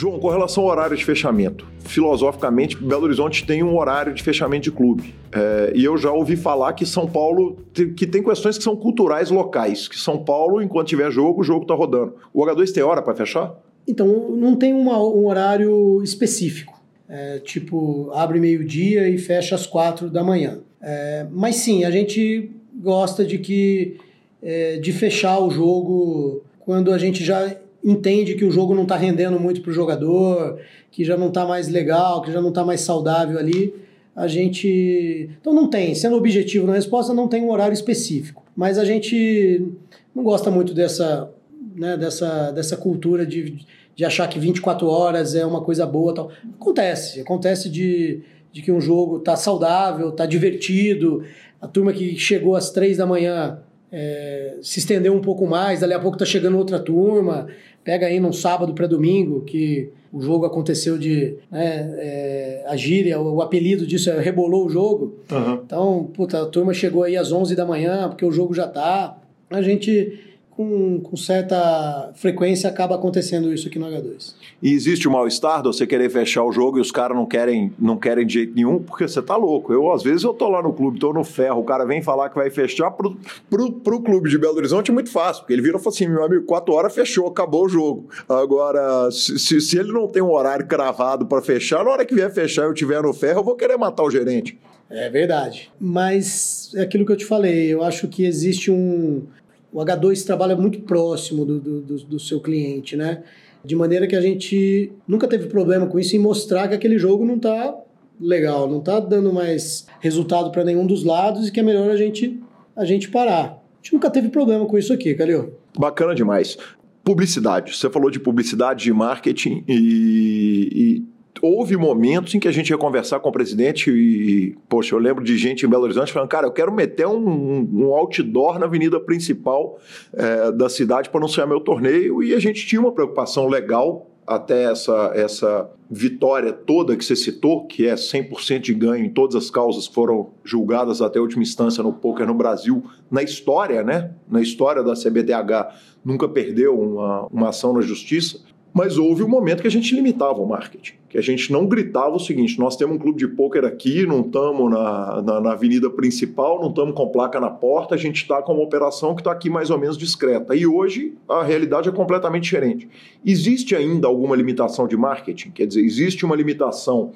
João, com relação ao horário de fechamento, filosoficamente, Belo Horizonte tem um horário de fechamento de clube. É, e eu já ouvi falar que São Paulo, te- que tem questões que são culturais locais, que São Paulo, enquanto tiver jogo, o jogo tá rodando. O H2 tem hora para fechar? Então, não tem uma- um horário específico. É, tipo, abre meio-dia e fecha às quatro da manhã. É, mas sim, a gente gosta de que é, de fechar o jogo quando a gente já entende que o jogo não está rendendo muito para o jogador, que já não está mais legal, que já não está mais saudável ali. A gente. Então não tem, sendo objetivo na resposta, não tem um horário específico. Mas a gente não gosta muito dessa, né, dessa, dessa cultura de, de achar que 24 horas é uma coisa boa tal. Acontece, acontece de, de que um jogo tá saudável, tá divertido, a turma que chegou às três da manhã é, se estendeu um pouco mais, dali a pouco tá chegando outra turma, pega aí num sábado para domingo, que o jogo aconteceu de. Né, é, a gíria, o, o apelido disso é rebolou o jogo. Então, puta, a turma chegou aí às 11 da manhã, porque o jogo já tá. A gente, com, com certa frequência, acaba acontecendo isso aqui no H2. E existe o mal-estar de você querer fechar o jogo e os caras não querem, não querem de jeito nenhum, porque você tá louco. Eu, às vezes, eu tô lá no clube, tô no ferro, o cara vem falar que vai fechar pro, pro, pro clube de Belo Horizonte é muito fácil, porque ele vira e fala assim, meu amigo, quatro horas fechou, acabou o jogo. Agora, se, se, se ele não tem um horário cravado para fechar, na hora que vier fechar e eu tiver no ferro, eu vou querer matar o gerente. É verdade. Mas é aquilo que eu te falei, eu acho que existe um. O H2 trabalha muito próximo do, do, do, seu cliente, né? De maneira que a gente nunca teve problema com isso em mostrar que aquele jogo não tá legal, não tá dando mais resultado para nenhum dos lados e que é melhor a gente, a gente parar. A gente nunca teve problema com isso aqui, Calil. Bacana demais. Publicidade. Você falou de publicidade, de marketing e, e houve momentos em que a gente ia conversar com o presidente e, poxa, eu lembro de gente em Belo Horizonte falando, cara, eu quero meter um, um outdoor na avenida principal eh, da cidade para anunciar meu torneio e a gente tinha uma preocupação legal até essa, essa vitória toda que você citou, que é 100% de ganho em todas as causas que foram julgadas até a última instância no poker no Brasil, na história, né? Na história da CBDH, nunca perdeu uma, uma ação na justiça. Mas houve um momento que a gente limitava o marketing, que a gente não gritava o seguinte: nós temos um clube de pôquer aqui, não estamos na, na, na, avenida principal, não estamos com placa na porta, a gente está com uma operação que está aqui mais ou menos discreta. E hoje a realidade é completamente diferente. Existe ainda alguma limitação de marketing? Quer dizer, existe uma limitação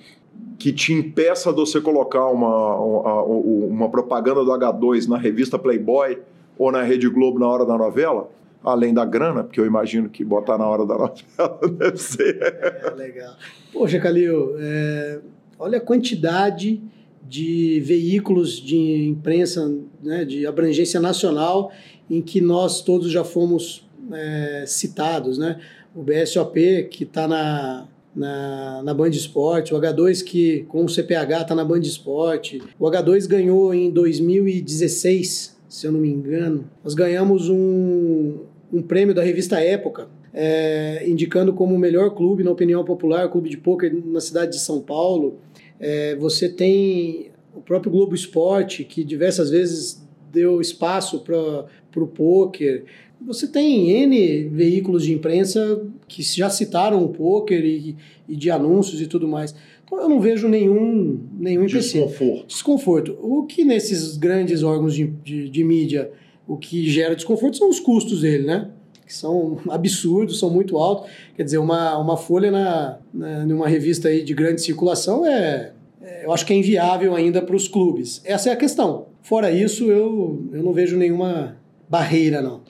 que te impeça de você colocar uma, uma, uma propaganda do H2 na revista Playboy ou na Rede Globo na hora da novela? Além da grana, porque eu imagino que botar na hora da novela *laughs* deve ser. É, legal. Poxa, Calil, é, olha a quantidade de veículos de imprensa né, de abrangência nacional em que nós todos já fomos é, citados, né? O BSOP, que está na, na, na Band Esporte, o H2 que com o CPH está na Band Esporte. O H2 ganhou em 2016, se eu não me engano. Nós ganhamos um, um prêmio da revista Época, é, indicando como o melhor clube, na opinião popular, clube de pôquer na cidade de São Paulo. É, você tem o próprio Globo Esporte, que diversas vezes deu espaço para o pôquer. Você tem N veículos de imprensa que já citaram o pôquer e, e de anúncios e tudo mais. Então eu não vejo nenhum, nenhum Desconforto. Desconforto. O que nesses grandes órgãos de, de, de mídia o que gera desconforto são os custos dele, né? Que são *laughs* absurdos, são muito altos. Quer dizer, uma, uma folha na, na, numa revista aí de grande circulação é, é eu acho que é inviável ainda para os clubes. Essa é a questão. Fora isso, eu, eu não vejo nenhuma barreira, não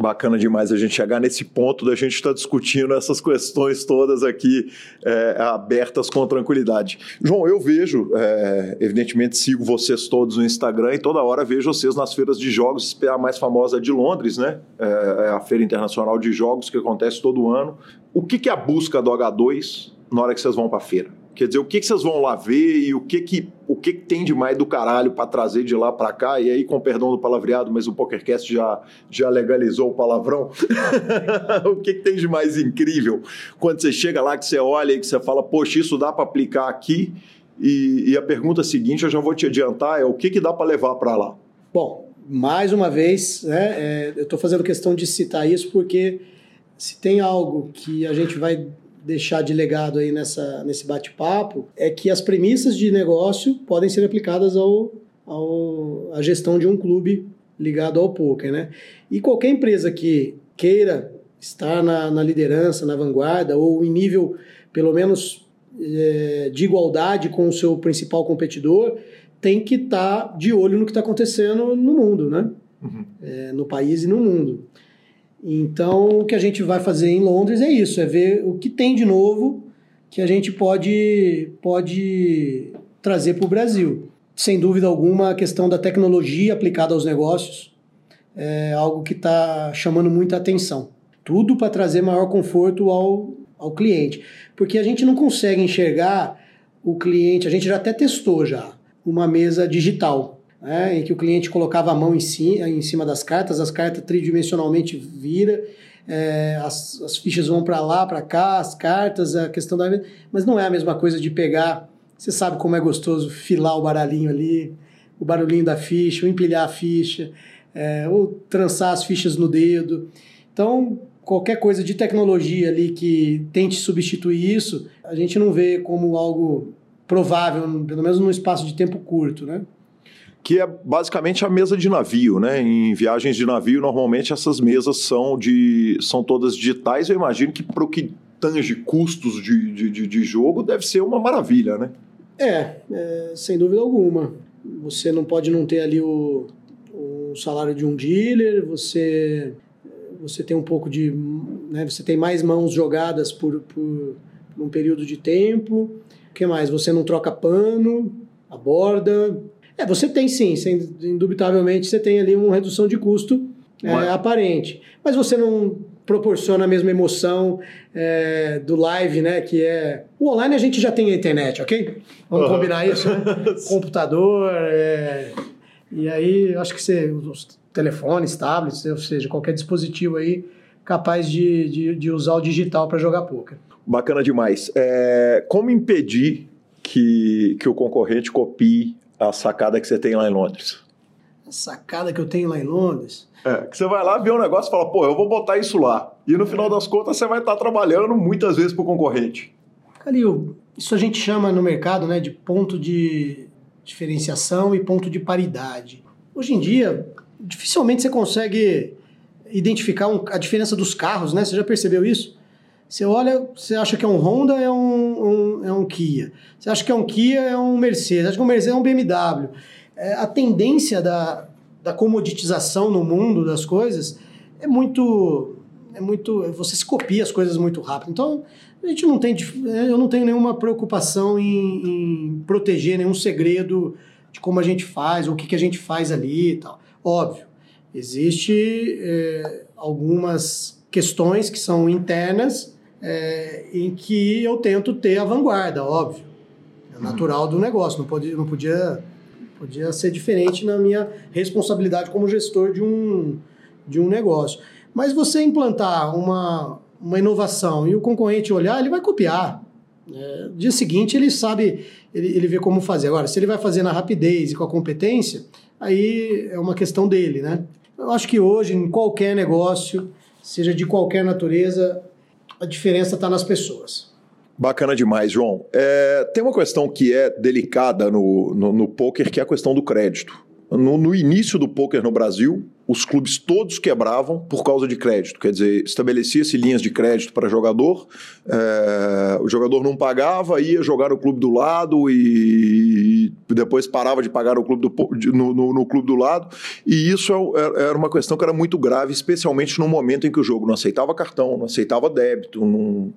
bacana demais a gente chegar nesse ponto da gente estar tá discutindo essas questões todas aqui é, abertas com tranquilidade. João, eu vejo, é, evidentemente sigo vocês todos no Instagram e toda hora vejo vocês nas feiras de jogos, a mais famosa de Londres, né? É, é a Feira Internacional de Jogos que acontece todo ano. O que, que é a busca do H2 na hora que vocês vão para a feira? Quer dizer, o que, que vocês vão lá ver e o que que, o que, que tem de mais do caralho para trazer de lá para cá? E aí, com perdão do palavreado, mas o PokerCast já, já legalizou o palavrão. *laughs* o que, que tem de mais incrível quando você chega lá, que você olha e que você fala, poxa, isso dá para aplicar aqui? E, e, a pergunta seguinte, eu já vou te adiantar, é o que, que dá para levar para lá? Bom, mais uma vez, né, é, eu estou fazendo questão de citar isso porque se tem algo que a gente vai deixar de legado aí nessa, nesse bate-papo é que as premissas de negócio podem ser aplicadas ao, ao, à gestão de um clube ligado ao poker, né? E qualquer empresa que queira estar na, na liderança, na vanguarda, ou em nível, pelo menos, é, de igualdade com o seu principal competidor, tem que estar tá de olho no que está acontecendo no mundo, né? Uhum. É, no país e no mundo. Então, o que a gente vai fazer em Londres é isso, é ver o que tem de novo que a gente pode, pode trazer para o Brasil. Sem dúvida alguma, a questão da tecnologia aplicada aos negócios é algo que está chamando muita atenção. Tudo para trazer maior conforto ao, ao cliente. Porque a gente não consegue enxergar o cliente, a gente já até testou já uma mesa digital né, em que o cliente colocava a mão em, si, em cima das cartas, as cartas tridimensionalmente vira, é, as, as fichas vão para lá, para cá, as cartas, a questão da. Mas não é a mesma coisa de pegar. Você sabe como é gostoso filar o baralhinho ali, o barulhinho da ficha, ou empilhar a ficha, é, ou trançar as fichas no dedo. Então, qualquer coisa de tecnologia ali que tente substituir isso, a gente não vê como algo provável, pelo menos num espaço de tempo curto, né? Que é basicamente a mesa de navio, né? Em viagens de navio, normalmente essas mesas são de são todas digitais. Eu imagino que para o que tange custos de, de, de, jogo deve ser uma maravilha, né? É, é, sem dúvida alguma. Você não pode não ter ali o, o salário de um dealer, você você tem um pouco de, né, você tem mais mãos jogadas por, por, por um período de tempo. O que mais? Você não troca pano, a borda, é, você tem sim, sem, indubitavelmente você tem ali uma redução de custo é, aparente. Mas você não proporciona a mesma emoção é, do live, né? Que é. O online a gente já tem a internet, ok? Vamos uhum. combinar isso, né? *laughs* Computador, é... e aí acho que você. Os telefones, tablets, ou seja, qualquer dispositivo aí capaz de, de, de usar o digital para jogar poker. Bacana demais. É, como impedir que, que o concorrente copie a sacada que você tem lá em Londres? A sacada que eu tenho lá em Londres? É, que você vai lá, vê um negócio e fala, pô, eu vou botar isso lá. E no final das contas você vai estar trabalhando muitas vezes para o concorrente. Calil, isso a gente chama no mercado né, de ponto de diferenciação e ponto de paridade. Hoje em dia, dificilmente você consegue identificar um, a diferença dos carros, né? Você já percebeu isso? Você olha, você acha que é um Honda, é um, um, é um Kia. Você acha que é um Kia, é um Mercedes. Você acha que é um Mercedes, é um BMW. É, a tendência da, da comoditização no mundo das coisas é muito é muito você se copia as coisas muito rápido então a gente não tem eu não tenho nenhuma preocupação em, em proteger nenhum segredo de como a gente faz ou o que, que a gente faz ali e tal óbvio existe é, algumas questões que são internas é, em que eu tento ter a vanguarda óbvio é natural do negócio não pode não podia Podia ser diferente na minha responsabilidade como gestor de um, de um negócio. Mas você implantar uma, uma inovação e o concorrente olhar, ele vai copiar. É, dia seguinte ele sabe, ele, ele vê como fazer. Agora, se ele vai fazer na rapidez e com a competência, aí é uma questão dele, né? Eu acho que hoje, em qualquer negócio, seja de qualquer natureza, a diferença está nas pessoas. Bacana demais, João. É, tem uma questão que é delicada no, no, no poker, que é a questão do crédito. No, no início do poker no Brasil, os clubes todos quebravam por causa de crédito. Quer dizer, estabelecia-se linhas de crédito para jogador, é, o jogador não pagava, ia jogar no clube do lado e depois parava de pagar no clube do, no, no, no clube do lado. E isso é era uma questão que era muito grave, especialmente no momento em que o jogo não aceitava cartão, não aceitava débito, não...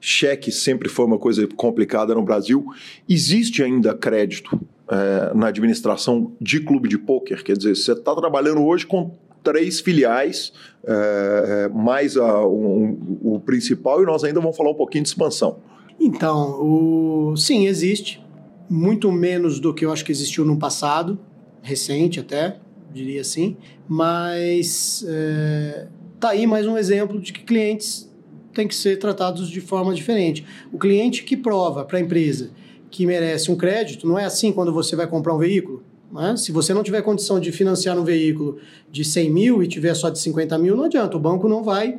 cheque sempre foi uma coisa complicada no Brasil. Existe ainda crédito é, na administração de clube de pôquer. Quer dizer, você está trabalhando hoje com três filiais, é, mais a, um, o principal, e nós ainda vamos falar um pouquinho de expansão. Então, o... sim, existe. Muito menos do que eu acho que existiu no passado, recente até, diria assim. Mas é, tá aí mais um exemplo de que clientes têm que ser tratados de forma diferente. O cliente que prova para a empresa que merece um crédito, não é assim quando você vai comprar um veículo. Né? Se você não tiver condição de financiar um veículo de 100 mil e tiver só de 50 mil, não adianta, o banco não vai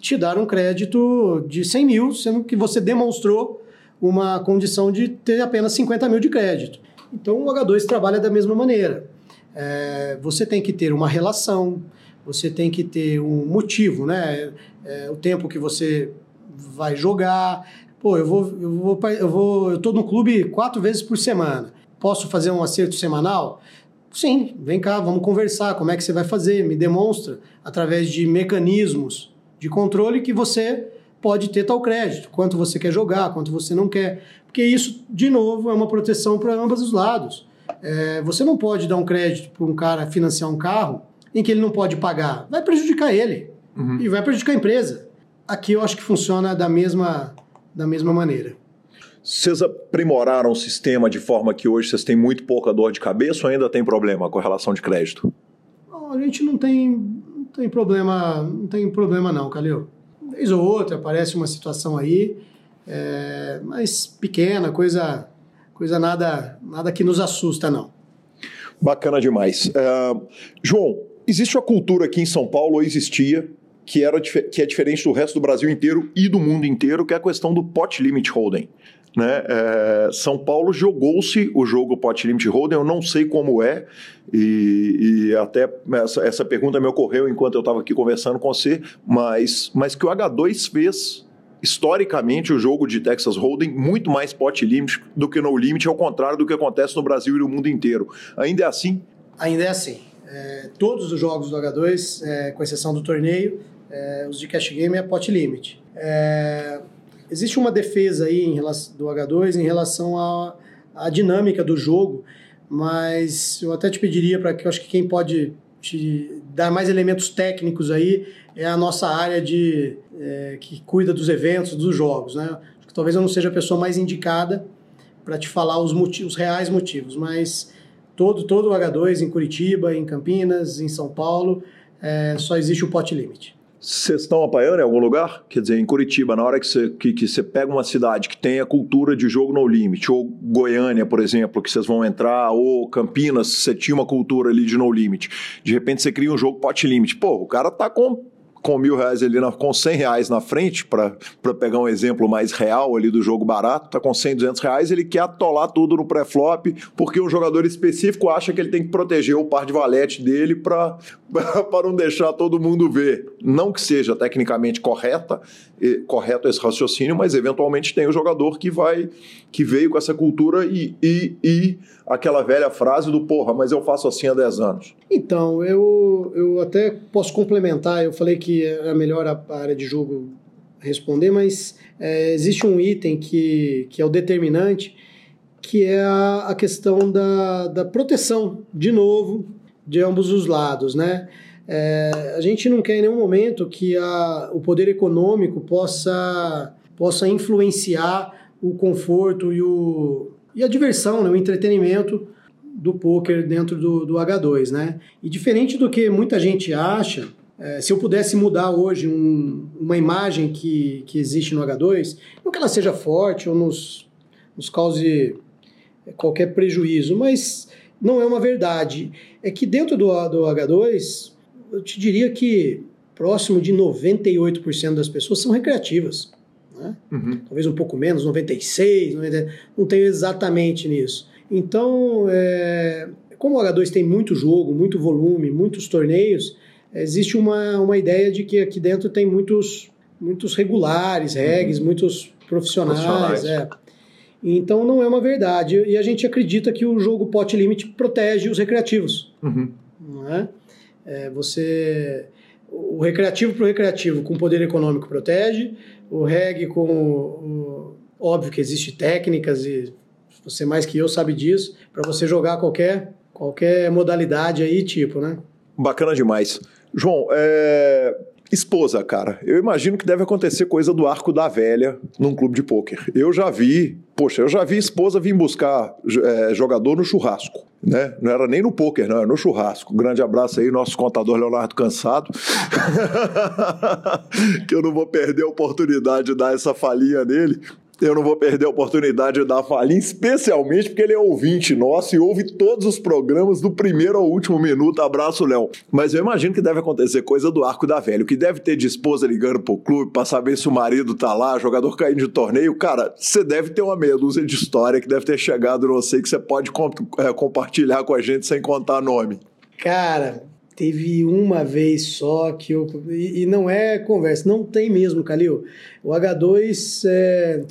te dar um crédito de 100 mil, sendo que você demonstrou uma condição de ter apenas 50 mil de crédito. Então o H2 trabalha da mesma maneira. É, você tem que ter uma relação, você tem que ter um motivo, né? É, o tempo que você vai jogar, Pô, eu vou, eu vou, eu vou, eu tô no clube quatro vezes por semana. Posso fazer um acerto semanal? Sim, vem cá, vamos conversar. Como é que você vai fazer? Me demonstra através de mecanismos de controle que você pode ter tal crédito, quanto você quer jogar, quanto você não quer. Porque isso, de novo, é uma proteção para ambos os lados. É, você não pode dar um crédito para um cara financiar um carro em que ele não pode pagar. Vai prejudicar ele uhum. e vai prejudicar a empresa. Aqui eu acho que funciona da mesma da mesma maneira. Vocês aprimoraram o sistema de forma que hoje vocês têm muito pouca dor de cabeça ou ainda tem problema com a relação de crédito? a gente não tem, não tem problema, não tem problema não, Calil. Vez ou outra aparece uma situação aí, é, mas pequena, coisa, coisa nada, nada que nos assusta não. Bacana demais. Uh, João, existe uma cultura aqui em São Paulo, ou existia, que, era, que é diferente do resto do Brasil inteiro e do mundo inteiro, que é a questão do pot limit holding. Né? É, São Paulo jogou-se o jogo pot limit holding, eu não sei como é, e, e até essa, essa, pergunta me ocorreu enquanto eu estava aqui conversando com você, mas, mas que o H2 fez historicamente o jogo de Texas Hold'em muito mais pot limit do que no limit, ao contrário do que acontece no Brasil e no mundo inteiro. Ainda é assim? Ainda é assim. É, todos os jogos do H2, é, com exceção do torneio, é, os de cash game é pot limit. É, existe uma defesa aí em relação, do H2 em relação à, à dinâmica do jogo, mas eu até te pediria para que eu acho que quem pode te dar mais elementos técnicos aí é a nossa área de é, que cuida dos eventos, dos jogos, né? Talvez eu não seja a pessoa mais indicada para te falar os, motivos, os reais motivos, mas todo todo o H2 em Curitiba, em Campinas, em São Paulo, é, só existe o pot limit. Vocês estão apanhando em algum lugar? Quer dizer, em Curitiba, na hora que você, que, que pega uma cidade que tem a cultura de jogo no limit, ou Goiânia, por exemplo, que vocês vão entrar, ou Campinas, você tinha uma cultura ali de no limit. De repente você cria um jogo pot limit. Pô, o cara tá com com mil reais ali, na, com cem reais na frente, para pegar um exemplo mais real ali do jogo barato, tá com 100, 200 reais, ele quer atolar tudo no pré-flop, porque um jogador específico acha que ele tem que proteger o par de valete dele para *laughs* não deixar todo mundo ver. Não que seja tecnicamente correta, correto esse raciocínio, mas eventualmente tem o jogador que vai, que veio com essa cultura e, e, e aquela velha frase do porra, mas eu faço assim há 10 anos. Então, eu, eu até posso complementar, eu falei que era melhor a área de jogo responder, mas é, existe um item que, que é o determinante, que é a, a questão da, da proteção, de novo, de ambos os lados, né? É, a gente não quer em nenhum momento que a, o poder econômico possa, possa influenciar o conforto e, o, e a diversão, né, o entretenimento do poker dentro do, do H2, né? E diferente do que muita gente acha, é, se eu pudesse mudar hoje um, uma imagem que, que existe no H2, não que ela seja forte ou nos, nos cause qualquer prejuízo, mas não é uma verdade. É que dentro do, do H2 eu te diria que próximo de 98% das pessoas são recreativas. Né? Uhum. Talvez um pouco menos, 96%, 90%, não tenho exatamente nisso. Então, é, como o H2 tem muito jogo, muito volume, muitos torneios, existe uma, uma ideia de que aqui dentro tem muitos, muitos regulares, regs, uhum. muitos profissionais. profissionais. É. Então não é uma verdade. E a gente acredita que o jogo pot limit protege os recreativos. Uhum. Não é? É, você o recreativo para o recreativo com poder econômico protege, o reg com o, óbvio que existe técnicas e você mais que eu sabe disso para você jogar qualquer qualquer modalidade aí tipo, né? Bacana demais. João, é... esposa, cara. Eu imagino que deve acontecer coisa do arco da velha num clube de pôquer. Eu já vi, poxa, eu já vi esposa vir buscar é, jogador no churrasco né? Não era nem no poker, não, era no churrasco. Um grande abraço aí, nosso contador Leonardo Cansado. *laughs* que eu não vou perder a oportunidade de dar essa falinha nele eu não vou perder a oportunidade de dar a falinha, especialmente porque ele é ouvinte nosso e ouve todos os programas do primeiro ao último minuto. Abraço, Léo. Mas eu imagino que deve acontecer coisa do arco da velha. Que deve ter de esposa ligando pro clube pra saber se o marido tá lá, jogador caindo de torneio. Cara, você deve ter uma meia dúzia de história que deve ter chegado no você que você pode é, compartilhar com a gente sem contar nome. Cara, Teve uma vez só que eu. E, e, não é conversa, não tem mesmo, Calil. O H2 é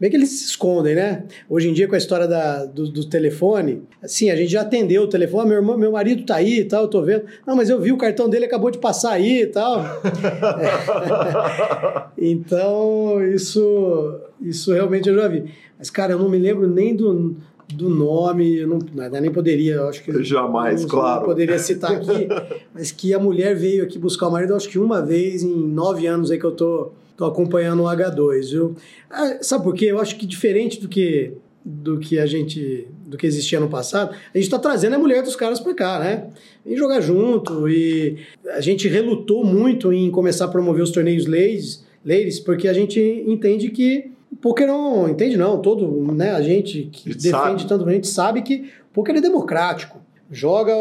Bem que eles se escondem, né? Hoje em dia, com a história da, do, do, telefone, assim, a gente já atendeu o telefone, ah, meu, irmão, meu marido tá aí e tal, eu tô vendo. Não, mas eu vi o cartão dele, acabou de passar aí e tal. *laughs* então, isso, isso realmente eu já vi. Mas, cara, eu não me lembro nem do, do nome, eu não, nem poderia, eu acho que... Jamais, não, claro. Não poderia citar aqui, mas que a mulher veio aqui buscar o marido, acho que uma vez em nove anos aí que eu tô Estou acompanhando o H2, viu? Ah, sabe por quê? Eu acho que diferente do que do que a gente do que existia no passado, a gente está trazendo a mulher dos caras para cá, né? E jogar junto e a gente relutou muito em começar a promover os torneios ladies, ladies porque a gente entende que o poker não entende não, todo, né, a gente que defende sabe. tanto, a gente sabe que o poker é democrático joga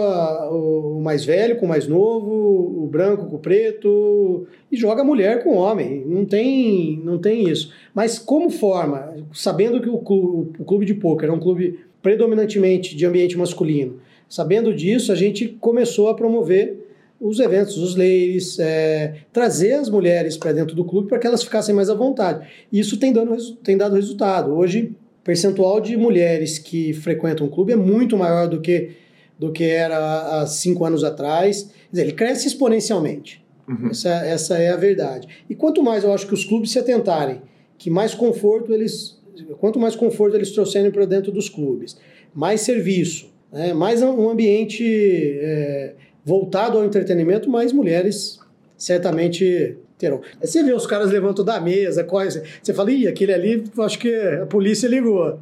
o mais velho com o mais novo, o branco com o preto e joga a mulher com o homem. Não tem, não tem isso. Mas como forma, sabendo que o clube, o clube de pôquer é um clube predominantemente de ambiente masculino, sabendo disso, a gente começou a promover os eventos, os ladies, é, trazer as mulheres para dentro do clube para que elas ficassem mais à vontade. Isso tem, dando, tem dado resultado. Hoje, o percentual de mulheres que frequentam o clube é muito maior do que do que era há cinco anos atrás. Quer dizer, ele cresce exponencialmente. Uhum. Essa, essa é a verdade. E quanto mais eu acho que os clubes se atentarem, que mais conforto eles, quanto mais conforto eles trouxerem para dentro dos clubes, mais serviço, né, mais um ambiente é, voltado ao entretenimento, mais mulheres certamente terão. Aí você vê os caras levantam da mesa, corre, você fala, ih, aquele ali, acho que a polícia ligou.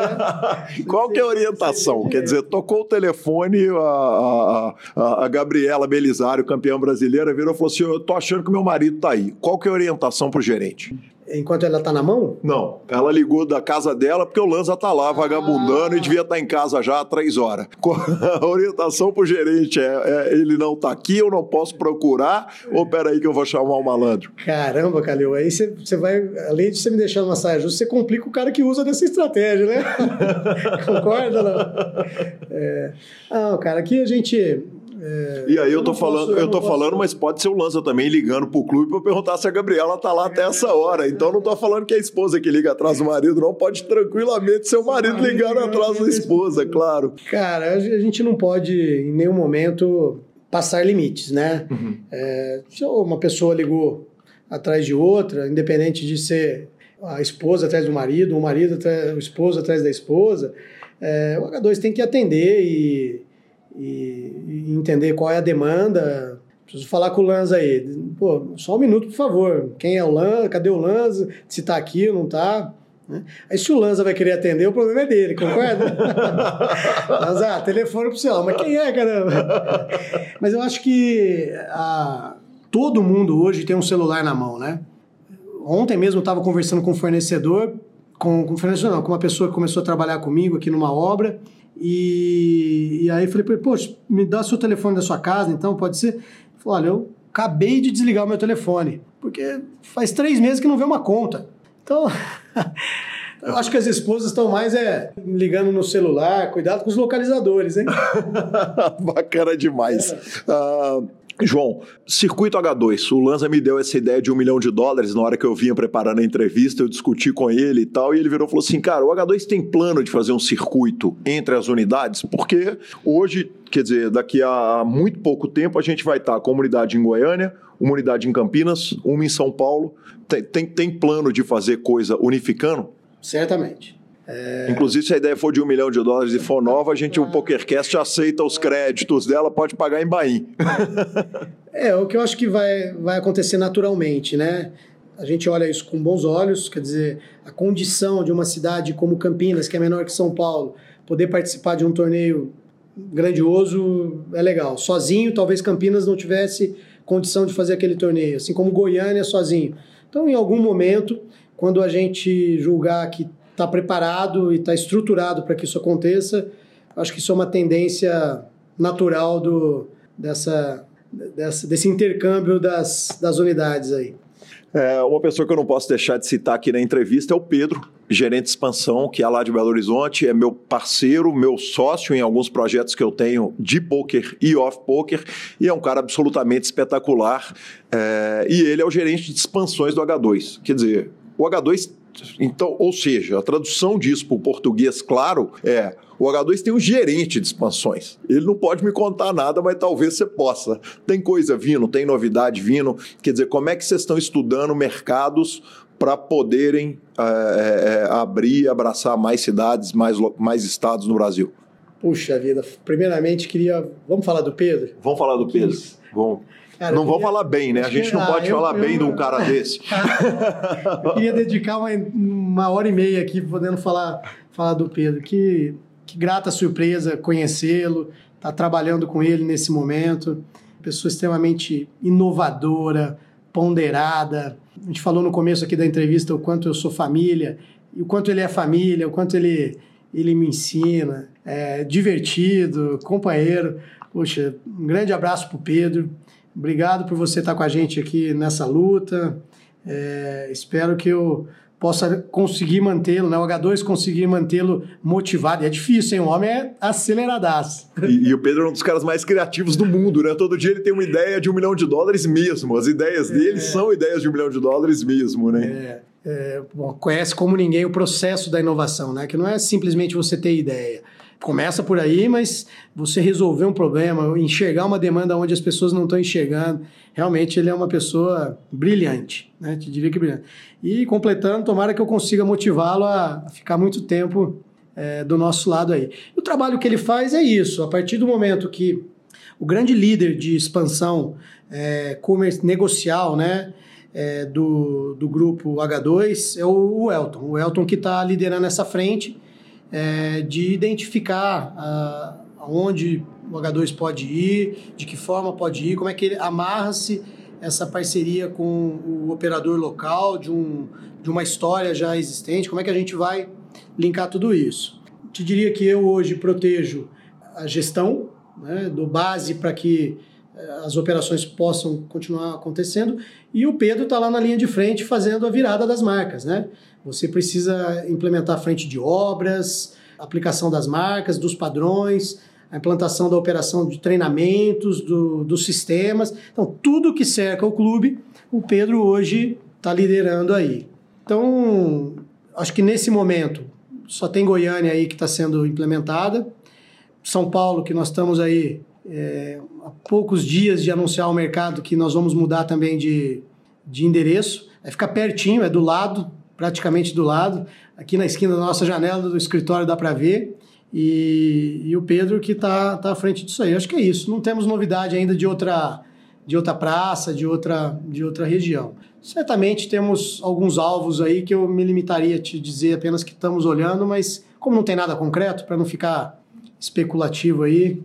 *laughs* Qual que é a orientação? Quer dizer, tocou o telefone, a, a, a Gabriela Belisário, campeã brasileira, virou e falou assim: Eu tô achando que meu marido tá aí. Qual que é a orientação pro gerente? Enquanto ela tá na mão? Não. Ela ligou da casa dela porque o Lanza tá lá vagabundando ah. e devia estar tá em casa já há três horas. *laughs* A orientação pro gerente é, é, ele não tá aqui, eu não posso procurar, ou peraí que eu vou chamar o malandro. Caramba, Calil, aí você vai, além de você me deixar numa saia justa, você complica o cara que usa dessa estratégia, né? *laughs* Concorda, não? É... Não, cara, aqui a gente é, e aí eu, eu tô falando, posso, eu, eu tô falando, mas pode ser o Lanza também ligando pro clube para perguntar se a Gabriela tá lá até essa hora. Então não tô falando que é a esposa que liga atrás do marido, não. Pode tranquilamente ser o marido ligando atrás da esposa, claro. Cara, a gente não pode em nenhum momento passar limites, né? Uhum. É, se uma pessoa ligou atrás de outra, independente de ser a esposa atrás do marido, o marido atrás, o esposo atrás da esposa, é, o H2 tem que atender e e, e entender qual é a demanda. Preciso falar com o Lanza aí. Pô, só um minuto, por favor. Quem é o Lanza? Cadê o Lanza? Se tá aqui ou não tá? Né? Aí se o Lanza vai querer atender, o problema é dele, concorda? *laughs* Lanza, ah, telefone pro celular. Mas quem é, caramba? Mas eu acho que a, todo mundo hoje tem um celular na mão, né? Ontem mesmo eu estava conversando com um fornecedor, com, com fornecedor não, com uma pessoa que começou a trabalhar comigo aqui numa obra, e, e aí falei, poxa, me dá seu telefone da sua casa, então pode ser? Ele falou, olha, eu acabei de desligar o meu telefone, porque faz três meses que não vê uma conta. Então, *laughs* eu acho que as esposas estão mais é, ligando no celular, cuidado com os localizadores, hein? *laughs* Bacana demais. É. Uh, João, circuito H2. O Lanza me deu essa ideia de um milhão de dólares na hora que eu vinha preparando a entrevista, eu discuti com ele e tal, e ele virou e falou assim: cara, o H2 tem plano de fazer um circuito entre as unidades, porque hoje, quer dizer, daqui a muito pouco tempo, a gente vai estar com a unidade em Goiânia, uma unidade em Campinas, uma em São Paulo. Tem, tem, tem plano de fazer coisa unificando? Certamente. É... Inclusive, se a ideia for de um milhão de dólares e for nova, a gente, o PokerCast aceita os créditos dela, pode pagar em Bahia. é, o que eu acho que vai, vai acontecer naturalmente, né? A gente olha isso com bons olhos, quer dizer, a condição de uma cidade como Campinas, que é menor que São Paulo, poder participar de um torneio grandioso é legal. Sozinho, talvez Campinas não tivesse condição de fazer aquele torneio, assim como Goiânia sozinho. Então, em algum momento, quando a gente julgar que está preparado e está estruturado para que isso aconteça. Acho que isso é uma tendência natural do, dessa, dessa, desse intercâmbio das, das unidades aí. É, uma pessoa que eu não posso deixar de citar aqui na entrevista é o Pedro, gerente de expansão, que é lá de Belo Horizonte, é meu parceiro, meu sócio em alguns projetos que eu tenho de poker e off-poker, e é um cara absolutamente espetacular. É, e ele é o gerente de expansões do H2. Quer dizer, o H2 então, ou seja, a tradução disso para o português, claro, é o H2 tem um gerente de expansões. Ele não pode me contar nada, mas talvez você possa. Tem coisa vindo, tem novidade vindo. Quer dizer, como é que vocês estão estudando mercados para poderem é, é, abrir, abraçar mais cidades, mais, mais estados no Brasil? Puxa vida, primeiramente queria. Vamos falar do Pedro? Vamos falar do Pedro? Vamos. Cara, não vão falar bem, né? A gente não pode falar eu, bem eu, de um cara *laughs* desse. eu queria dedicar uma, uma hora e meia aqui podendo falar, falar do Pedro. Que, que grata surpresa conhecê-lo, estar tá trabalhando com ele nesse momento. Pessoa extremamente inovadora, ponderada. A gente falou no começo aqui da entrevista o quanto eu sou família, e o quanto ele é família, o quanto ele, ele me ensina. É divertido, companheiro. Poxa, um grande abraço para o Pedro. Obrigado por você estar com a gente aqui nessa luta. É, espero que eu possa conseguir mantê-lo, né? O H2 conseguir mantê-lo motivado. E é difícil, hein? O homem é aceleradaço. E, e, o Pedro é um dos caras mais criativos do mundo, né? Todo dia ele tem uma ideia de um milhão de dólares mesmo. As ideias é. dele são ideias de um milhão de dólares mesmo, né? É. É, bom, conhece como ninguém o processo da inovação, né? Que não é simplesmente você ter ideia começa por aí, mas você resolver um problema, enxergar uma demanda onde as pessoas não estão enxergando, realmente ele é uma pessoa brilhante, né? Te diria que brilhante. E completando, tomara que eu consiga motivá-lo a ficar muito tempo é, do nosso lado aí. O trabalho que ele faz é isso, a partir do momento que o grande líder de expansão é, negocial, né? É, do, do grupo H2 é o, o Elton. O Elton que está liderando essa frente é, de identificar a, aonde o H2 pode ir, de que forma pode ir, como é que amarra-se essa parceria com o operador local, de, um, de uma história já existente, como é que a gente vai linkar tudo isso. Te diria que eu hoje protejo a gestão, né, do base para que eh, as operações possam continuar acontecendo, e o Pedro está lá na linha de frente fazendo a virada das marcas. Né? Você precisa implementar a frente de obras, aplicação das marcas, dos padrões, a implantação da operação de treinamentos, do, dos sistemas. Então, tudo que cerca o clube, o Pedro hoje está liderando aí. Então, acho que nesse momento só tem Goiânia aí que está sendo implementada. São Paulo, que nós estamos aí é, há poucos dias de anunciar ao mercado que nós vamos mudar também de, de endereço. Vai ficar pertinho, é do lado, praticamente do lado. Aqui na esquina da nossa janela do escritório dá para ver. E, e, o Pedro que está tá à frente disso aí. Acho que é isso. Não temos novidade ainda de outra, de outra praça, de outra, de outra região. Certamente temos alguns alvos aí que eu me limitaria a te dizer apenas que estamos olhando, mas como não tem nada concreto, para não ficar especulativo aí,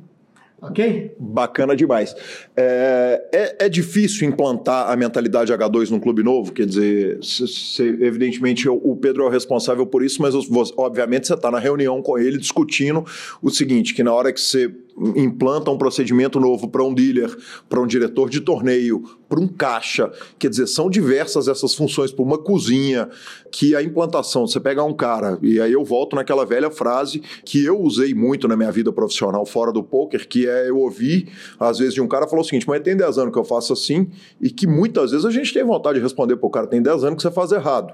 Ok? Bacana demais. É, é, é, difícil implantar a mentalidade H2 num clube novo? Quer dizer, se, se, evidentemente o Pedro é o responsável por isso, mas obviamente você está na reunião com ele discutindo o seguinte: que na hora que você implanta um procedimento novo para um dealer, para um diretor de torneio, para um caixa. Quer dizer, são diversas essas funções, para uma cozinha, que a implantação, você pegar um cara, e aí eu volto naquela velha frase que eu usei muito na minha vida profissional fora do poker, que é eu ouvi, às vezes, de um cara falou o seguinte, mas tem 10 anos que eu faço assim, e que muitas vezes a gente tem vontade de responder para o cara, tem 10 anos que você faz errado.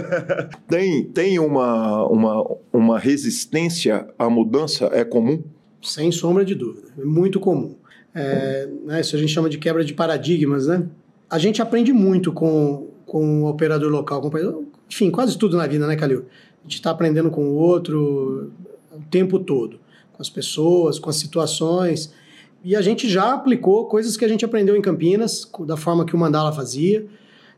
*laughs* tem tem uma, uma, uma resistência à mudança, é comum? Sem sombra de dúvida. É muito comum. É, né, isso a gente chama de quebra de paradigmas, né? A gente aprende muito com, com o operador local, com, enfim, quase tudo na vida, né, Calil? A gente está aprendendo com o outro o tempo todo, com as pessoas, com as situações. E a gente já aplicou coisas que a gente aprendeu em Campinas, da forma que o Mandala fazia.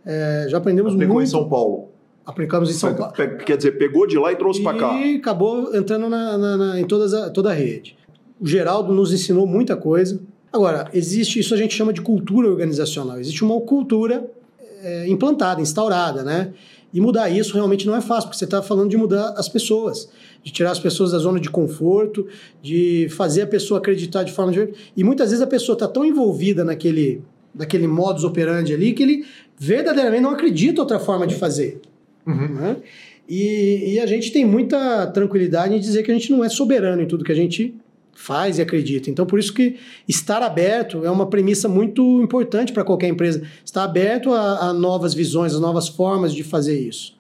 É, já aprendemos Aplicou muito. em São Paulo. Aplicamos em São Paulo. Quer dizer, pegou de lá e trouxe para cá. E acabou entrando na, na, na, em todas a, toda a rede. O Geraldo nos ensinou muita coisa. Agora, existe isso a gente chama de cultura organizacional. Existe uma cultura é, implantada, instaurada, né? E mudar isso realmente não é fácil, porque você está falando de mudar as pessoas, de tirar as pessoas da zona de conforto, de fazer a pessoa acreditar de forma de... E muitas vezes a pessoa está tão envolvida naquele, naquele modus operandi ali que ele verdadeiramente não acredita outra forma de fazer. Uhum. Né? E, e, a gente tem muita tranquilidade em dizer que a gente não é soberano em tudo que a gente faz e acredita. Então, por isso que estar aberto é uma premissa muito importante para qualquer empresa. Estar aberto a, a, novas visões, a novas formas de fazer isso.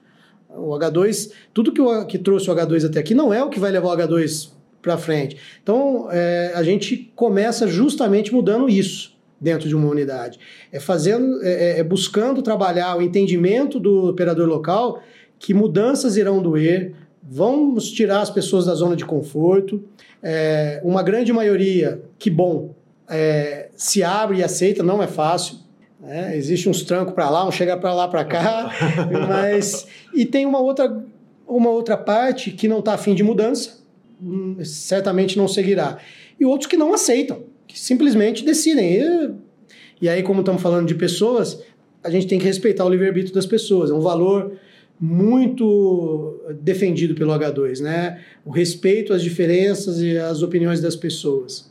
O H2, tudo que, o, que trouxe o H2 até aqui não é o que vai levar o H2 para frente. Então, é, a gente começa justamente mudando isso dentro de uma unidade. É fazendo, é, é, é buscando trabalhar o entendimento do operador local que mudanças irão doer, vamos tirar as pessoas da zona de conforto, é, uma grande maioria, que bom, é, se abre e aceita, não é fácil. Né? Existe uns trancos para lá, um chega para lá, para cá, *laughs* mas e tem uma outra uma outra parte que não está afim de mudança, hum, certamente não seguirá. E outros que não aceitam, que simplesmente decidem. E, e aí, como estamos falando de pessoas, a gente tem que respeitar o livre-arbítrio das pessoas. É um valor muito defendido pelo H2, né? O respeito às diferenças e às opiniões das pessoas.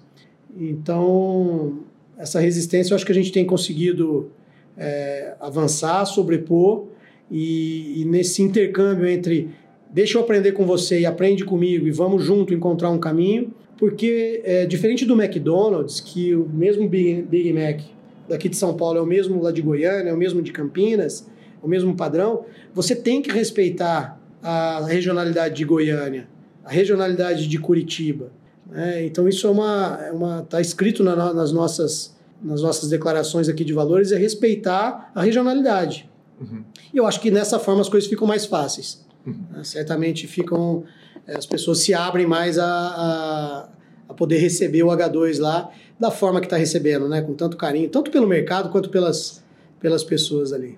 Então, essa resistência eu acho que a gente tem conseguido é, avançar, sobrepor, e, e, nesse intercâmbio entre deixa eu aprender com você e aprende comigo e vamos junto encontrar um caminho, porque é, diferente do McDonald's, que o mesmo Big, Big Mac daqui de São Paulo é o mesmo lá de Goiânia, é o mesmo de Campinas, o mesmo padrão, você tem que respeitar a regionalidade de Goiânia, a regionalidade de Curitiba. Né? Então isso é uma, é uma tá escrito na, nas nossas nas nossas declarações aqui de valores é respeitar a regionalidade. Uhum. E eu acho que nessa forma as coisas ficam mais fáceis. Uhum. Né? Certamente ficam as pessoas se abrem mais a, a, a poder receber o H2 lá da forma que está recebendo, né? Com tanto carinho, tanto pelo mercado quanto pelas, pelas pessoas ali.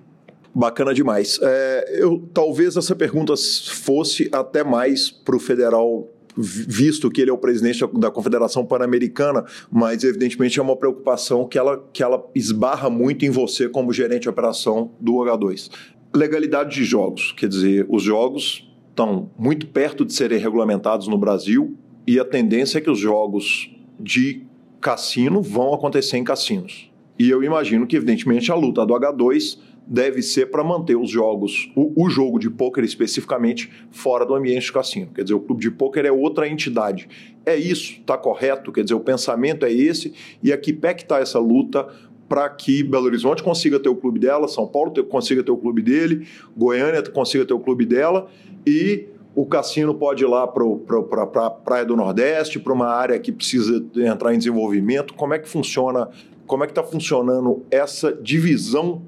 Bacana demais. É, eu, talvez essa pergunta fosse até mais para o federal visto que ele é o presidente da Confederação Pan-Americana, mas evidentemente é uma preocupação que ela, que ela esbarra muito em você como gerente de operação do H2. Legalidade de jogos, quer dizer, os jogos estão muito perto de serem regulamentados no Brasil e a tendência é que os jogos de cassino vão acontecer em cassinos. E eu imagino que, evidentemente, a luta do H2 deve ser para manter os jogos, o, o, jogo de pôquer especificamente, fora do ambiente de cassino. Quer dizer, o clube de pôquer é outra entidade. É isso, está correto? Quer dizer, o pensamento é esse, e a que pé que está essa luta para que Belo Horizonte consiga ter o clube dela, São Paulo consiga ter o clube dele, Goiânia consiga ter o clube dela, e o cassino pode ir lá para a Praia do Nordeste, para uma área que precisa entrar em desenvolvimento. Como é que funciona, como é que está funcionando essa divisão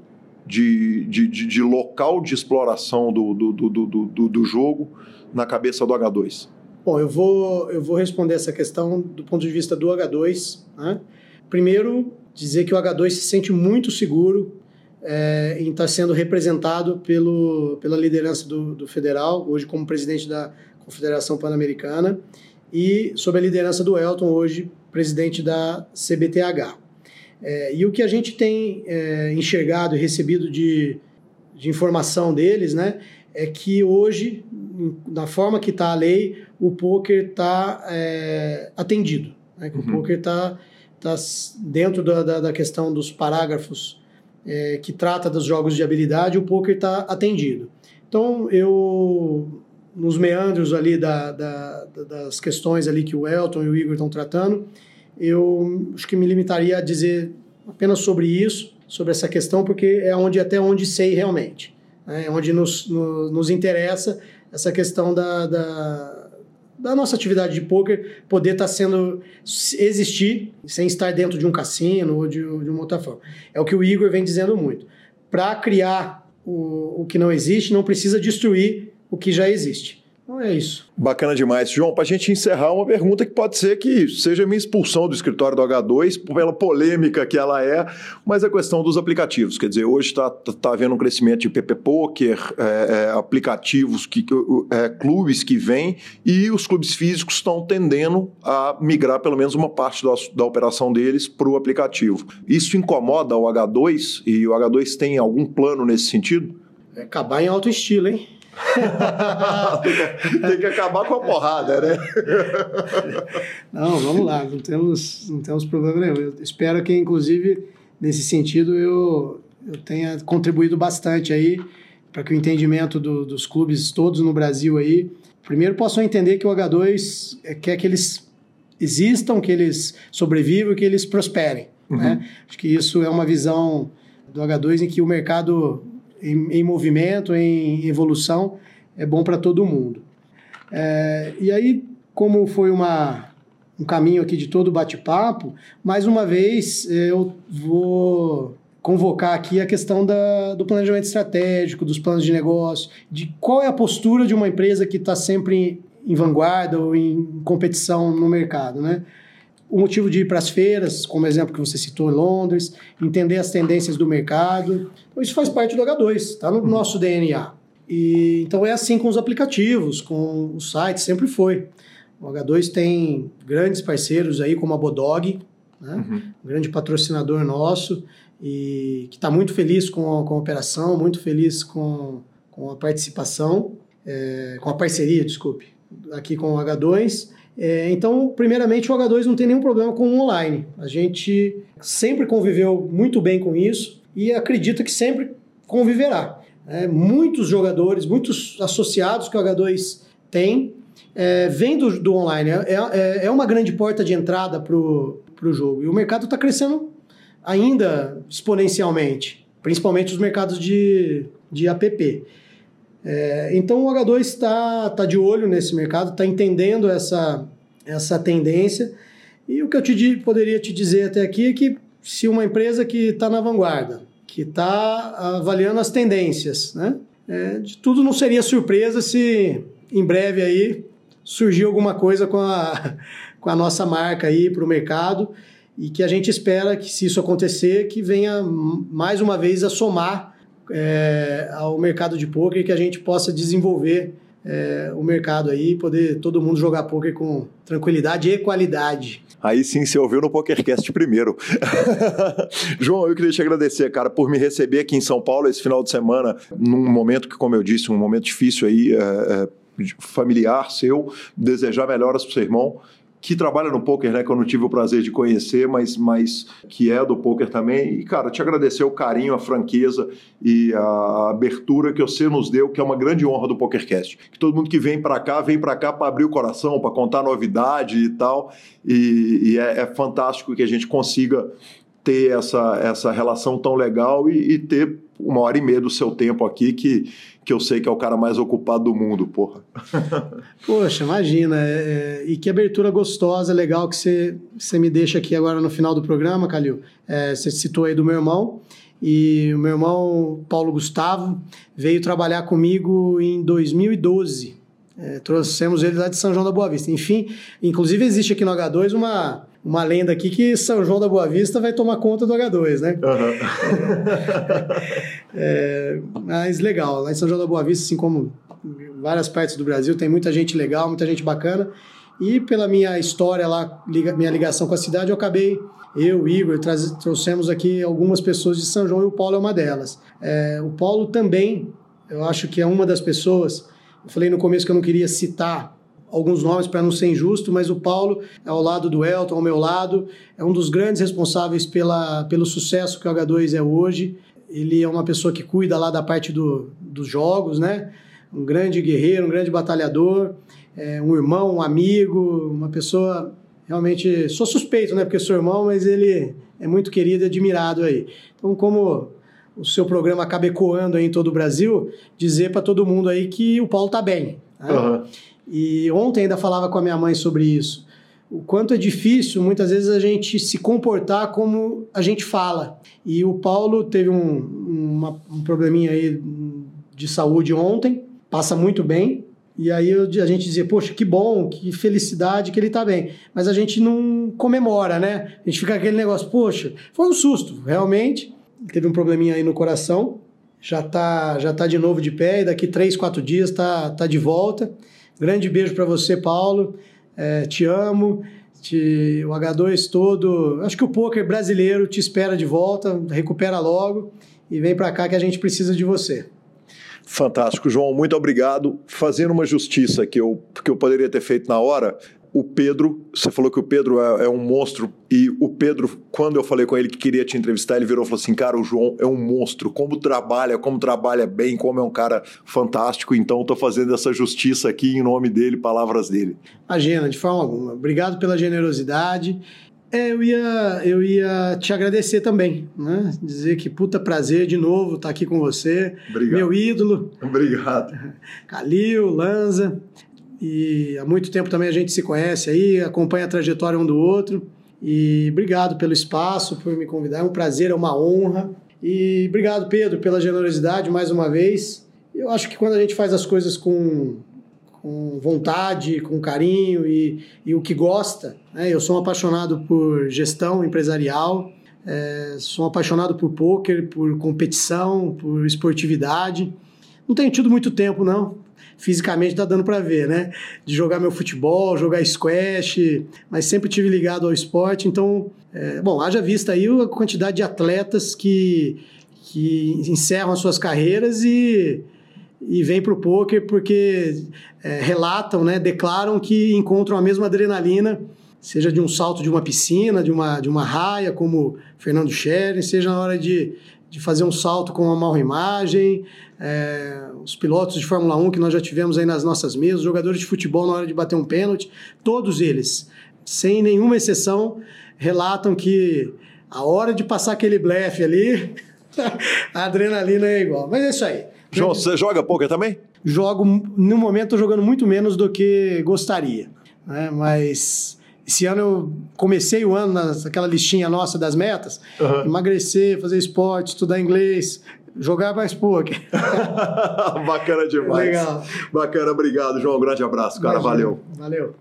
de, de, de, de local de exploração do, do, do, do, do jogo na cabeça do H2? Bom, eu vou, eu vou responder essa questão do ponto de vista do H2. Né? Primeiro, dizer que o H2 se sente muito seguro é, em estar sendo representado pelo, pela liderança do, do federal, hoje como presidente da Confederação Pan-Americana, e sob a liderança do Elton, hoje presidente da CBTH. É, e o que a gente tem é, enxergado e recebido de, de informação deles, né, é que hoje, da forma que está a lei, o poker está é, atendido. Né, que uhum. O poker está tá dentro da, da, da, questão dos parágrafos é, que trata dos jogos de habilidade, o poker está atendido. Então, eu, nos meandros ali da, da, das questões ali que o Elton e o Igor estão tratando, eu acho que me limitaria a dizer apenas sobre isso, sobre essa questão, porque é onde até onde sei realmente. Né? É onde nos, no, nos interessa essa questão da, da, da nossa atividade de poker poder estar tá sendo existir sem estar dentro de um cassino ou de, de uma outra. É o que o Igor vem dizendo muito. Para criar o, o que não existe, não precisa destruir o que já existe. Então é isso. Bacana demais. João, para a gente encerrar, uma pergunta que pode ser que seja minha expulsão do escritório do H2, pela polêmica que ela é, mas a questão dos aplicativos. Quer dizer, hoje está tá havendo um crescimento de PP Poker, é, é, aplicativos, que, é, clubes que vêm, e os clubes físicos estão tendendo a migrar pelo menos uma parte da, da operação deles para o aplicativo. Isso incomoda o H2 e o H2 tem algum plano nesse sentido? É acabar em alto estilo, hein? *laughs* tem, que, acabar com a porrada, né? não, vamos lá, não temos, não temos problema nenhum. Eu espero que, inclusive, nesse sentido, eu, eu tenha contribuído bastante aí para que o entendimento do, dos clubes todos no Brasil aí, primeiro possam entender que o H2 quer que eles existam, que eles sobrevivam, que eles prosperem. Né? Uhum. Né? Acho que isso é uma visão do H2 em que o mercado em, em movimento, em evolução, é bom para todo mundo. É, e aí, como foi uma, um caminho aqui de todo bate-papo, mais uma vez eu vou convocar aqui a questão da, do planejamento estratégico, dos planos de negócio, de qual é a postura de uma empresa que está sempre em, em vanguarda ou em competição no mercado, né? O motivo de ir para as feiras, como exemplo que você citou em Londres, entender as tendências do mercado. Então, isso faz parte do H2, está no nosso DNA. E, então é assim com os aplicativos, com os sites, sempre foi. O H2 tem grandes parceiros aí, como a Bodog, né? Uhum. um grande patrocinador nosso, e que está muito feliz com a, com a operação, muito feliz com, com a participação, é, com a parceria, desculpe, aqui com o H2. É, então, primeiramente, o H2 não tem nenhum problema com o online. A gente sempre conviveu muito bem com isso e acredita que sempre conviverá. É, muitos jogadores, muitos associados que o H2 tem, é, vêm do, do online. É, é, é, uma grande porta de entrada para o jogo. E o mercado está crescendo ainda exponencialmente, principalmente os mercados de, de app. É, então o H2 está tá de olho nesse mercado, está entendendo essa, essa tendência. E o que eu te, poderia te dizer até aqui é que se uma empresa que está na vanguarda, que está avaliando as tendências, né? É, de tudo não seria surpresa se em breve aí surgir alguma coisa com a, *laughs* com a nossa marca aí para o mercado e que a gente espera que, se isso acontecer, que venha mais uma vez a somar é, ao mercado de poker, que a gente possa desenvolver é, o mercado aí, poder todo mundo jogar poker com tranquilidade e qualidade. Aí sim você ouviu no PokerCast primeiro. *laughs* João, eu queria te agradecer, cara, por me receber aqui em São Paulo esse final de semana, num momento que, como eu disse, um momento difícil aí, é, é, familiar seu, desejar melhoras para o seu irmão que trabalha no poker, né, que eu não tive o prazer de conhecer, mas, mas que é do poker também. E, cara, te agradecer o carinho, a franqueza e a abertura que você nos deu, que é uma grande honra do PokerCast. Que todo mundo que vem para cá, vem para cá para abrir o coração, para contar novidade e tal. E, e é, é fantástico que a gente consiga ter essa, essa relação tão legal e, e, ter uma hora e meia do seu tempo aqui, que, que eu sei que é o cara mais ocupado do mundo, porra. *laughs* Poxa, imagina. É, é, e que abertura gostosa, legal que você, me deixa aqui agora no final do programa, Calil. É, você citou aí do meu irmão. E o meu irmão, Paulo Gustavo, veio trabalhar comigo em 2012. É, trouxemos ele lá de São João da Boa Vista. Enfim, inclusive existe aqui no H2 uma, uma lenda aqui que São João da Boa Vista vai tomar conta do H2, né? Uhum. *laughs* é, mas legal, lá em São João da Boa Vista, assim como várias partes do Brasil, tem muita gente legal, muita gente bacana. E pela minha história lá, minha ligação com a cidade, eu acabei, eu, Igor, trouxemos aqui algumas pessoas de São João e o Paulo é uma delas. É, o Paulo também, eu acho que é uma das pessoas. Eu falei no começo que eu não queria citar alguns nomes para não ser injusto, mas o Paulo, ao lado do Elton, ao meu lado, é um dos grandes responsáveis pela, pelo sucesso que o H2 é hoje. Ele é uma pessoa que cuida lá da parte do, dos jogos, né? Um grande guerreiro, um grande batalhador, é, um irmão, um amigo, uma pessoa realmente. Sou suspeito, né? Porque sou irmão, mas ele é muito querido e admirado aí. Então, como o seu programa acaba ecoando aí em todo o Brasil, dizer para todo mundo aí que o Paulo tá bem. Né? Uhum. E ontem ainda falava com a minha mãe sobre isso. O quanto é difícil, muitas vezes, a gente se comportar como a gente fala. E o Paulo teve um, uma, um probleminha aí de saúde ontem, passa muito bem. E aí a gente dizia, poxa, que bom, que felicidade que ele está bem. Mas a gente não comemora, né? A gente fica aquele negócio, poxa, foi um susto, realmente. Teve um probleminha aí no coração, já está já tá de novo de pé e daqui três, quatro dias está tá de volta. Grande beijo para você, Paulo. É, te amo. Te, o H2 todo. Acho que o poker brasileiro te espera de volta. Recupera logo e vem para cá que a gente precisa de você. Fantástico, João. Muito obrigado. Fazendo uma justiça que eu, que eu poderia ter feito na hora, o Pedro, você falou que o Pedro é, é, um monstro, e o Pedro, quando eu falei com ele que queria te entrevistar, ele virou e falou assim: cara, o João é um monstro, como trabalha, como trabalha bem, como é um cara fantástico, então estou fazendo essa justiça aqui em nome dele, palavras dele. Imagina, de forma alguma. Obrigado pela generosidade. É, eu ia, eu ia te agradecer também, né? Dizer que puta prazer de novo estar aqui com você. Obrigado. Meu ídolo. Obrigado. *laughs* Calil, Lanza. E há muito tempo também a gente se conhece aí, acompanha a trajetória um do outro. E obrigado pelo espaço, por me convidar. É um prazer, é uma honra. E obrigado, Pedro, pela generosidade mais uma vez. Eu acho que quando a gente faz as coisas com, com vontade, com carinho e, e o que gosta, né? eu sou um apaixonado por gestão empresarial, é, sou um apaixonado por poker, por competição, por esportividade. Não tenho tido muito tempo, não fisicamente tá dando para ver, né? De jogar meu futebol, jogar squash, mas sempre tive ligado ao esporte. Então, é, bom, haja vista aí a quantidade de atletas que, que encerram as suas carreiras e, e vêm para o poker porque é, relatam, né? Declaram que encontram a mesma adrenalina seja de um salto de uma piscina, de uma, de uma raia, como Fernando Scherer, seja na hora de, de fazer um salto com uma mal imagem, é, os pilotos de Fórmula 1 que nós já tivemos aí nas nossas mesas, jogadores de futebol na hora de bater um pênalti, todos eles, sem nenhuma exceção, relatam que a hora de passar aquele blefe ali, *laughs* a adrenalina é igual. Mas é isso aí. João, você joga poker também? Jogo, no momento, estou jogando muito menos do que gostaria. Né? Mas esse ano eu comecei o ano naquela listinha nossa das metas: uhum. emagrecer, fazer esporte, estudar inglês, jogar mais poker. *laughs* Bacana demais. Legal. Bacana, obrigado, João. Um grande abraço, cara. Imagina. Valeu. Valeu.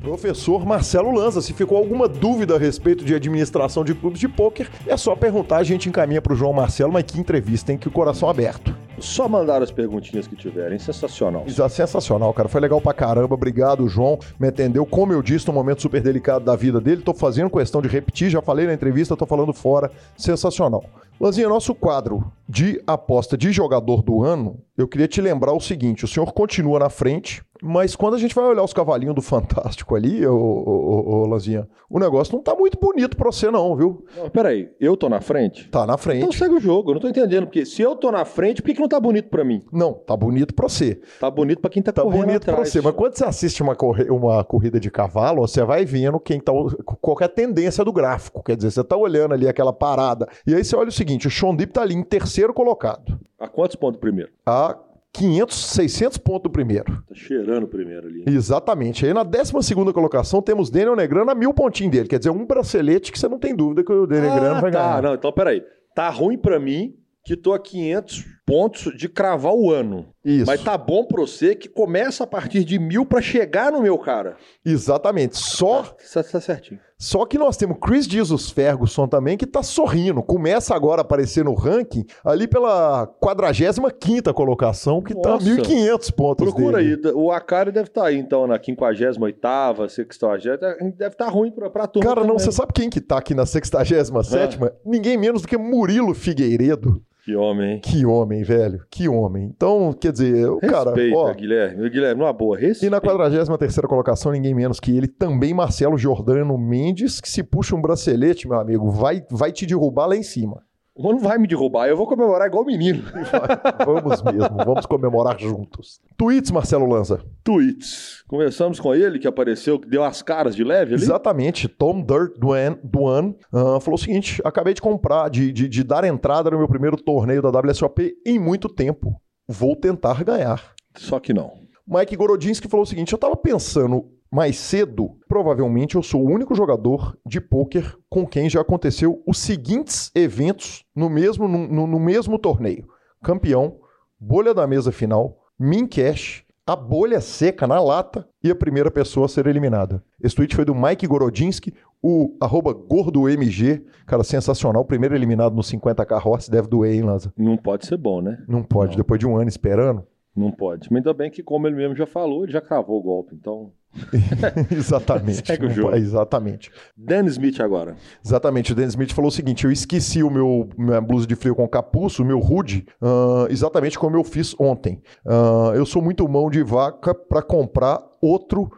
Professor Marcelo Lanza, se ficou alguma dúvida a respeito de administração de clubes de pôquer, é só perguntar, a gente encaminha para o João Marcelo, mas que entrevista, tem que o coração aberto. Só mandar as perguntinhas que tiverem. Sensacional. Exato, sensacional, cara. Foi legal pra caramba. Obrigado, João. Me atendeu, como eu disse, num momento super delicado da vida dele. Tô fazendo questão de repetir, já falei na entrevista, tô falando fora. Sensacional. Lanzinha, nosso quadro de aposta de jogador do ano, eu queria te lembrar o seguinte: o senhor continua na frente, mas quando a gente vai olhar os cavalinhos do Fantástico ali, ô, ô, ô, ô Lanzinha, o negócio não tá muito bonito pra você, não, viu? Não, peraí, eu tô na frente? Tá na frente. Então segue o jogo, eu não tô entendendo. Porque se eu tô na frente, por que, que não tá bonito pra mim? Não, tá bonito pra você. Tá bonito pra quem tá, Tá correndo bonito pra atrás. você. Mas quando você assiste uma, corre- uma corrida de cavalo, você vai vendo quem tá. qualquer tendência do gráfico. Quer dizer, você tá olhando ali aquela parada. E aí você olha o seguinte: o Sean Deep tá ali em terceiro colocado. A quantos pontos primeiro? A 500, 600 pontos do primeiro. Tá cheirando o primeiro ali. Exatamente. Aí na 12 colocação temos Daniel Negrano a mil pontinhos dele. Quer dizer, um bracelete que você não tem dúvida que o Daniel Negrano vai tá. ganhar. Não, então peraí. Tá ruim pra mim que tô a 500 pontos de cravar o ano. Isso. Mas tá bom pra você que começa a partir de mil pra chegar no meu cara. Exatamente. Só, Tá, tá certinho. só que nós temos Chris Jesus Ferguson também, que tá sorrindo. Começa agora a aparecer no ranking ali pela 45 colocação, que tá Nossa. 1.500 pontos Procura dele. aí. O Akari deve estar aí, então, na 58ª, 60 Deve estar ruim pra, pra turma Cara, não, também. você sabe quem que tá aqui na 67 Ah. Ninguém menos do que Murilo Figueiredo. Que homem, hein? Que homem, velho. Que homem. Então, quer dizer, o cara, Respeita, ó, Guilherme. Guilherme, numa boa, E respeita. na 43 colocação, ninguém menos que ele, também Marcelo Jordano Mendes, que se puxa um bracelete, meu amigo, vai, vai te derrubar lá em cima. Não vai me derrubar, eu vou comemorar igual menino. *laughs* Vamos mesmo, vamos comemorar juntos. Tweets, Marcelo Lanza. Tweets. Começamos com ele, que apareceu, que deu as caras de leve ali. Exatamente, Tom Dirt Duan, Duan ah, falou o seguinte: acabei de comprar, de, de, de dar entrada no meu primeiro torneio da WSOP em muito tempo. Vou tentar ganhar. Só que não. Mike Gorodinski falou o seguinte: eu tava pensando mais cedo, provavelmente eu sou o único jogador de pôquer com quem já aconteceu os seguintes eventos no mesmo, no, no- mesmo torneio: campeão, bolha da mesa final, min cash, a bolha seca na lata e a primeira pessoa a ser eliminada. Esse tweet foi do Mike Gorodinski, o arroba GordoMG, cara, sensacional, primeiro eliminado no 50k Horse, deve doer, hein, Lanza? Não pode ser bom, né? Não pode, Não. depois de um ano esperando. Não pode. Mas ainda bem que, como ele mesmo já falou, ele já cravou o golpe. Então, *laughs* *laughs* exatamente. Segue o jogo. Exatamente. Dan Smith agora. Exatamente, o Dan Smith falou o seguinte: eu esqueci o meu minha blusa de frio com capuz, o meu hoodie, ah, exatamente como eu fiz ontem. Ah, eu sou muito mão de vaca para comprar outro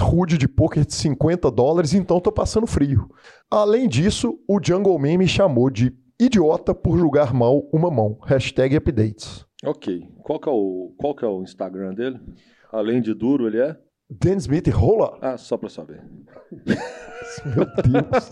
hoodie de poker de 50 dólares, então tô passando frio. Além disso, o Jungle Man me chamou de idiota por julgar mal uma mão. Hashtag updates. Ok. Qual que, é o, qual que é o Instagram dele? Além de duro, ele é? Dan Smith, rola. Ah, só pra saber. *laughs* Meu Deus.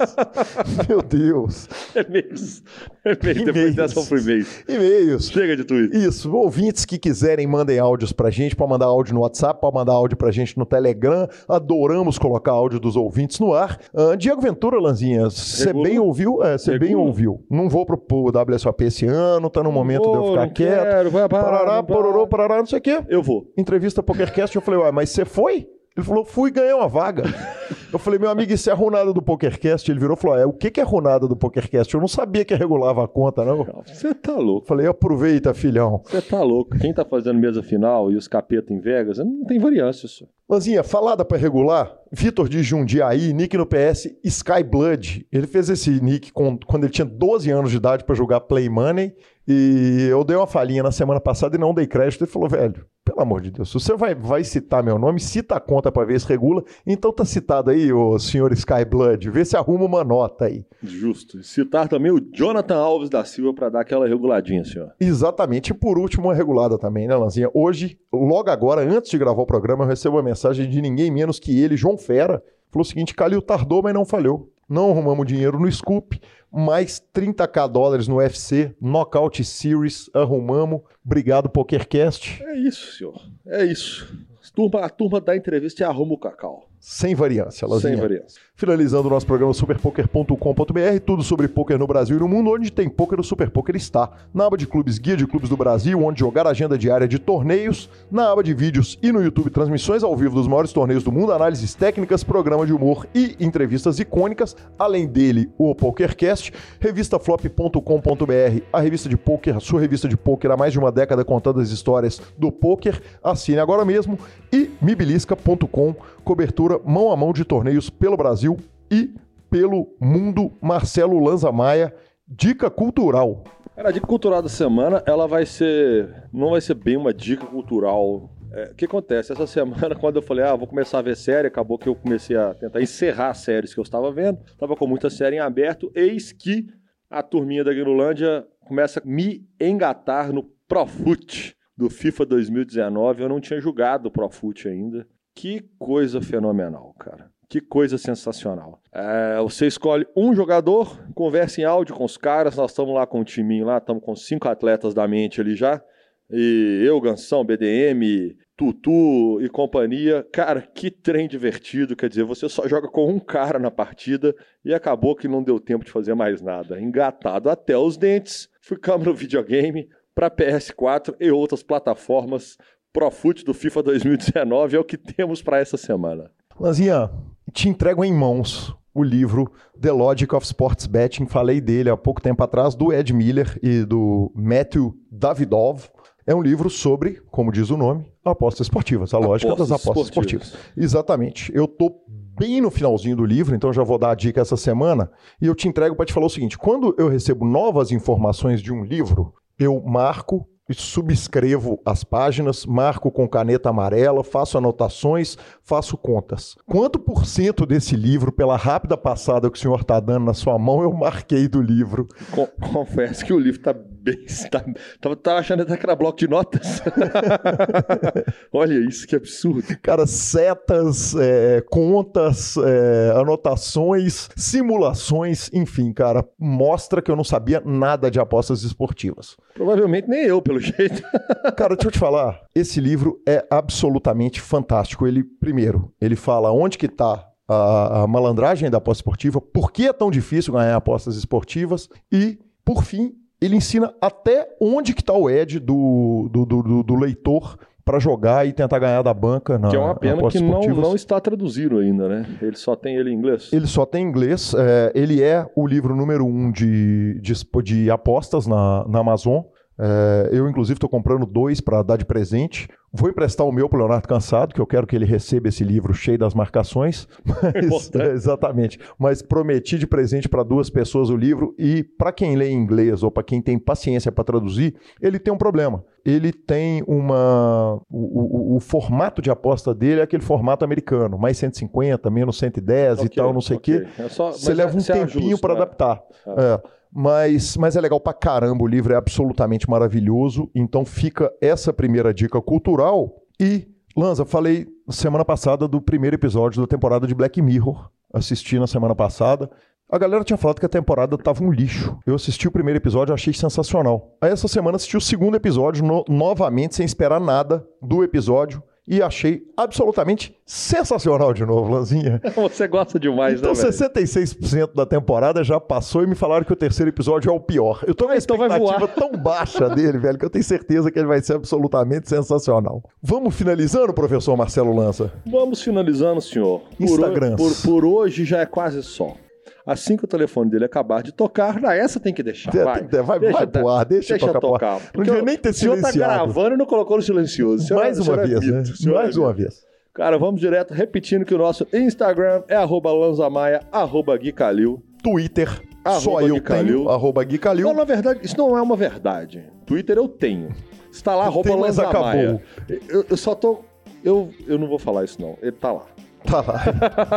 Meu Deus. E-mails. E-mails. E-mails. Depois dessa foi e-mails. E-mails. Chega de tweet. Isso, ouvintes que quiserem, mandem áudios pra gente, pode mandar áudio no WhatsApp, pode mandar áudio pra gente no Telegram. Adoramos colocar áudio dos ouvintes no ar. Ah, Diego Ventura, Lanzinha, você bem ouviu? É, você bem Regula. ouviu. Não vou pro, pro WSOP esse ano, tá no momento de eu Vou, ficar quieto. quero, vai, vai, Parará, vai. pororô, parará, não sei o quê. Eu vou. Entrevista PokerCast, eu falei, ué, mas você foi? Ele falou, fui ganhar uma vaga. *laughs* Eu falei, meu amigo, isso é a runada do PokerCast? Ele virou e falou, é, o que que é runada do PokerCast? Eu não sabia que regulava a conta, não. Você tá louco. falei, aproveita, filhão. Você tá louco. Quem tá fazendo mesa final e os capeta em Vegas, não tem variância isso. Lanzinha, falada pra regular, Vitor de Jundiaí, nick no PS, Skyblood. Ele fez esse nick com- quando ele tinha 12 anos de idade pra jogar Play Money. E eu dei uma falhinha na semana passada e não dei crédito. Ele falou, velho, pelo amor de Deus, se você vai, vai citar meu nome, cita a conta pra ver se regula. Então tá citado aí, ô senhor Skyblood. Vê se arruma uma nota aí. Justo. Citar também o Jonathan Alves da Silva pra dar aquela reguladinha, senhor. Exatamente. E por último, uma regulada também, né, Lanzinha? Hoje, logo agora, antes de gravar o programa, eu recebo uma mensagem de ninguém menos que ele, João Fera. Falou o seguinte: Calil tardou, mas não falhou. Não arrumamos dinheiro no Scoop, mais 30k dólares no UFC, Knockout Series, arrumamos. Obrigado, PokerCast. É isso, senhor. É isso. A turma, a turma da entrevista e arruma o cacau. Sem variância, Lanzinha. Sem variância. Finalizando o nosso programa superpoker.com.br, tudo sobre poker no Brasil e no mundo, onde tem poker, o Super Poker está. Na aba de clubes, guia de clubes do Brasil, onde jogar agenda diária de torneios, na aba de vídeos e no YouTube transmissões ao vivo dos maiores torneios do mundo, análises técnicas, programa de humor e entrevistas icônicas. Além dele, o PokerCast, revistaflop.com.br, a revista de poker, a sua revista de poker há mais de uma década contando as histórias do poker. Assine agora mesmo e mibilisca.com, cobertura mão a mão de torneios pelo Brasil e pelo mundo. Marcelo Lanza Maia, dica cultural. Cara, a dica cultural da semana, ela vai ser. Não vai ser bem uma dica cultural. É, o que acontece? Essa semana, *laughs* quando eu falei, ah, vou começar a ver série, acabou que eu comecei a tentar encerrar séries que eu estava vendo. Estava com muita série em aberto, eis que a turminha da Grinolândia começa a me engatar no Profut do FIFA 2019. Eu não tinha jogado o Profut ainda. Que coisa fenomenal, cara. Que coisa sensacional. É, você escolhe um jogador, conversa em áudio com os caras. Nós estamos lá com um timinho lá, estamos com cinco atletas da mente ali já. E eu, Gansão, BDM, Tutu e companhia. Cara, que trem divertido. Quer dizer, você só joga com um cara na partida e acabou que não deu tempo de fazer mais nada. Engatado até os dentes, ficamos no videogame para PS4 e outras plataformas. Profute do FIFA 2019 é o que temos para essa semana. Lanzinha, te entrego em mãos o livro The Logic of Sports Betting. Falei dele há pouco tempo atrás, do Ed Miller e do Matthew Davidov. É um livro sobre, como diz o nome, apostas esportivas, a lógica Apostas das apostas esportivas. esportivas. Exatamente. Eu tô bem no finalzinho do livro, então já vou dar a dica essa semana e eu te entrego para te falar o seguinte: quando eu recebo novas informações de um livro, eu marco subscrevo as páginas, marco com caneta amarela, faço anotações, faço contas. Quanto por cento desse livro, pela rápida passada que o senhor está dando na sua mão, eu marquei do livro? Co- confesso que o livro tá bem. Tá, tava, tava achando até que era bloco de notas. *laughs* Olha isso, que absurdo. Cara, setas, é, contas, é, anotações, simulações, enfim, cara, mostra que eu não sabia nada de apostas esportivas. Provavelmente nem eu, pelo jeito. *laughs* Cara, deixa eu te falar, esse livro é absolutamente fantástico. Ele, primeiro, ele fala onde que tá a, a malandragem da aposta esportiva, por que é tão difícil ganhar apostas esportivas e, por fim, ele ensina até onde que tá o edge do, do, do, do- leitor para jogar e tentar ganhar da banca na que é uma pena que não, não está traduzido ainda, né? Ele só tem ele em inglês. Ele só tem inglês. é, ele é o livro número um de, de, de apostas na, na Amazon. É, eu, inclusive, estou comprando dois para dar de presente. Vou emprestar o meu para Leonardo Cansado, que eu quero que ele receba esse livro cheio das marcações. *laughs* Mas, é, *laughs* exatamente. Mas prometi de presente para duas pessoas o livro. E para quem lê em inglês ou para quem tem paciência para traduzir, ele tem um problema. Ele tem uma. O, o- o formato de aposta dele é aquele formato americano, mais 150, menos 110 e Ok, tal, não sei o ok. quê. É só- Você leva um você tempinho para né? adaptar. É, mas, mas é legal pra caramba, o livro é absolutamente maravilhoso. Então fica essa primeira dica cultural. E, Lanza, falei semana passada do primeiro episódio da temporada de Black Mirror. Assisti na semana passada. A galera tinha falado que a temporada tava um lixo. Eu assisti o primeiro episódio achei sensacional. Aí essa semana assisti o segundo episódio no- novamente, sem esperar nada do episódio. E achei absolutamente sensacional de novo, Lanzinha. *laughs* Você gosta demais, Então, né, velho? 66% da temporada já passou e me falaram que o terceiro episódio é o pior. Eu tô com uma Então expectativa tão baixa dele, velho, que eu tenho certeza que ele vai ser absolutamente sensacional. Vamos finalizando, professor Marcelo Lança? Vamos finalizando, senhor. Por, Instagrams. ho- por, por hoje já é quase só. Assim que o telefone dele acabar de tocar, na essa tem que deixar. Vai, tem que- vai- vai pro ar, deixa deixa tocar pro ar. tocar. Não devia nem ter O senhor tá silenciado. gravando e não colocou no silencioso. Mais uma é vez, né? é Mais uma vez. Cara, vamos direto, repetindo que o nosso Instagram é arroba lanzamaia, arroba Gui Calil. Twitter, só Arroba eu Gui Calil. tenho, arroba Gui Calil. Não, na verdade, isso não é uma verdade. Twitter eu tenho. Está lá, arroba lanzamaia. acabou. Eu, eu só tô... Eu, eu não vou falar isso, não. Ele tá lá. Tá lá.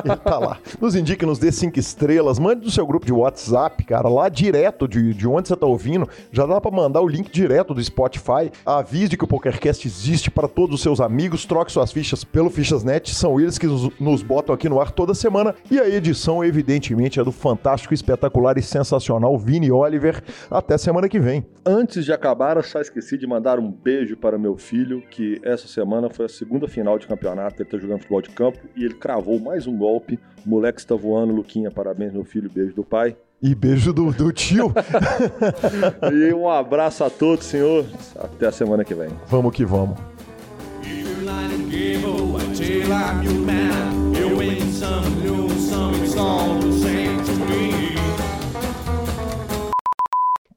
Ele *laughs* tá lá. Nos indique, nos dê cinco estrelas. Mande no seu grupo de WhatsApp, cara, lá direto de, de onde você tá ouvindo. Já dá pra mandar o link direto do Spotify. Avise que o PokerCast existe para todos os seus amigos. Troque suas fichas pelo Fichasnet. São eles que nos, nos botam aqui no ar toda semana. E a edição, evidentemente, é do fantástico, espetacular e sensacional Vini Oliver. Até semana que vem. Antes de acabar, eu só esqueci de mandar um beijo para meu filho, que essa semana foi a segunda final de campeonato. Ele tá jogando futebol de campo e ele cravou mais um golpe. O moleque está voando, Luquinha. Parabéns, meu filho. Beijo do pai. E beijo do, do tio. *laughs* E um abraço a todos, senhor. Até a semana que vem. vamos que vamos.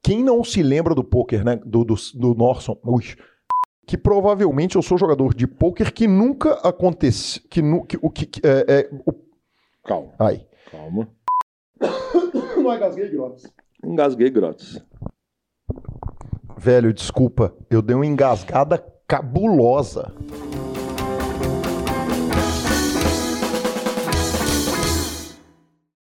Quem não se lembra do poker, né? Do, do, do Norson, ui, que provavelmente eu sou jogador de poker que nunca aconteceu. Que, nu, que, o que, que- é, é, o, Calma, ai. calma. *coughs* Não engasguei, Grotos. Engasguei grotos. Velho, desculpa. Eu dei uma engasgada cabulosa.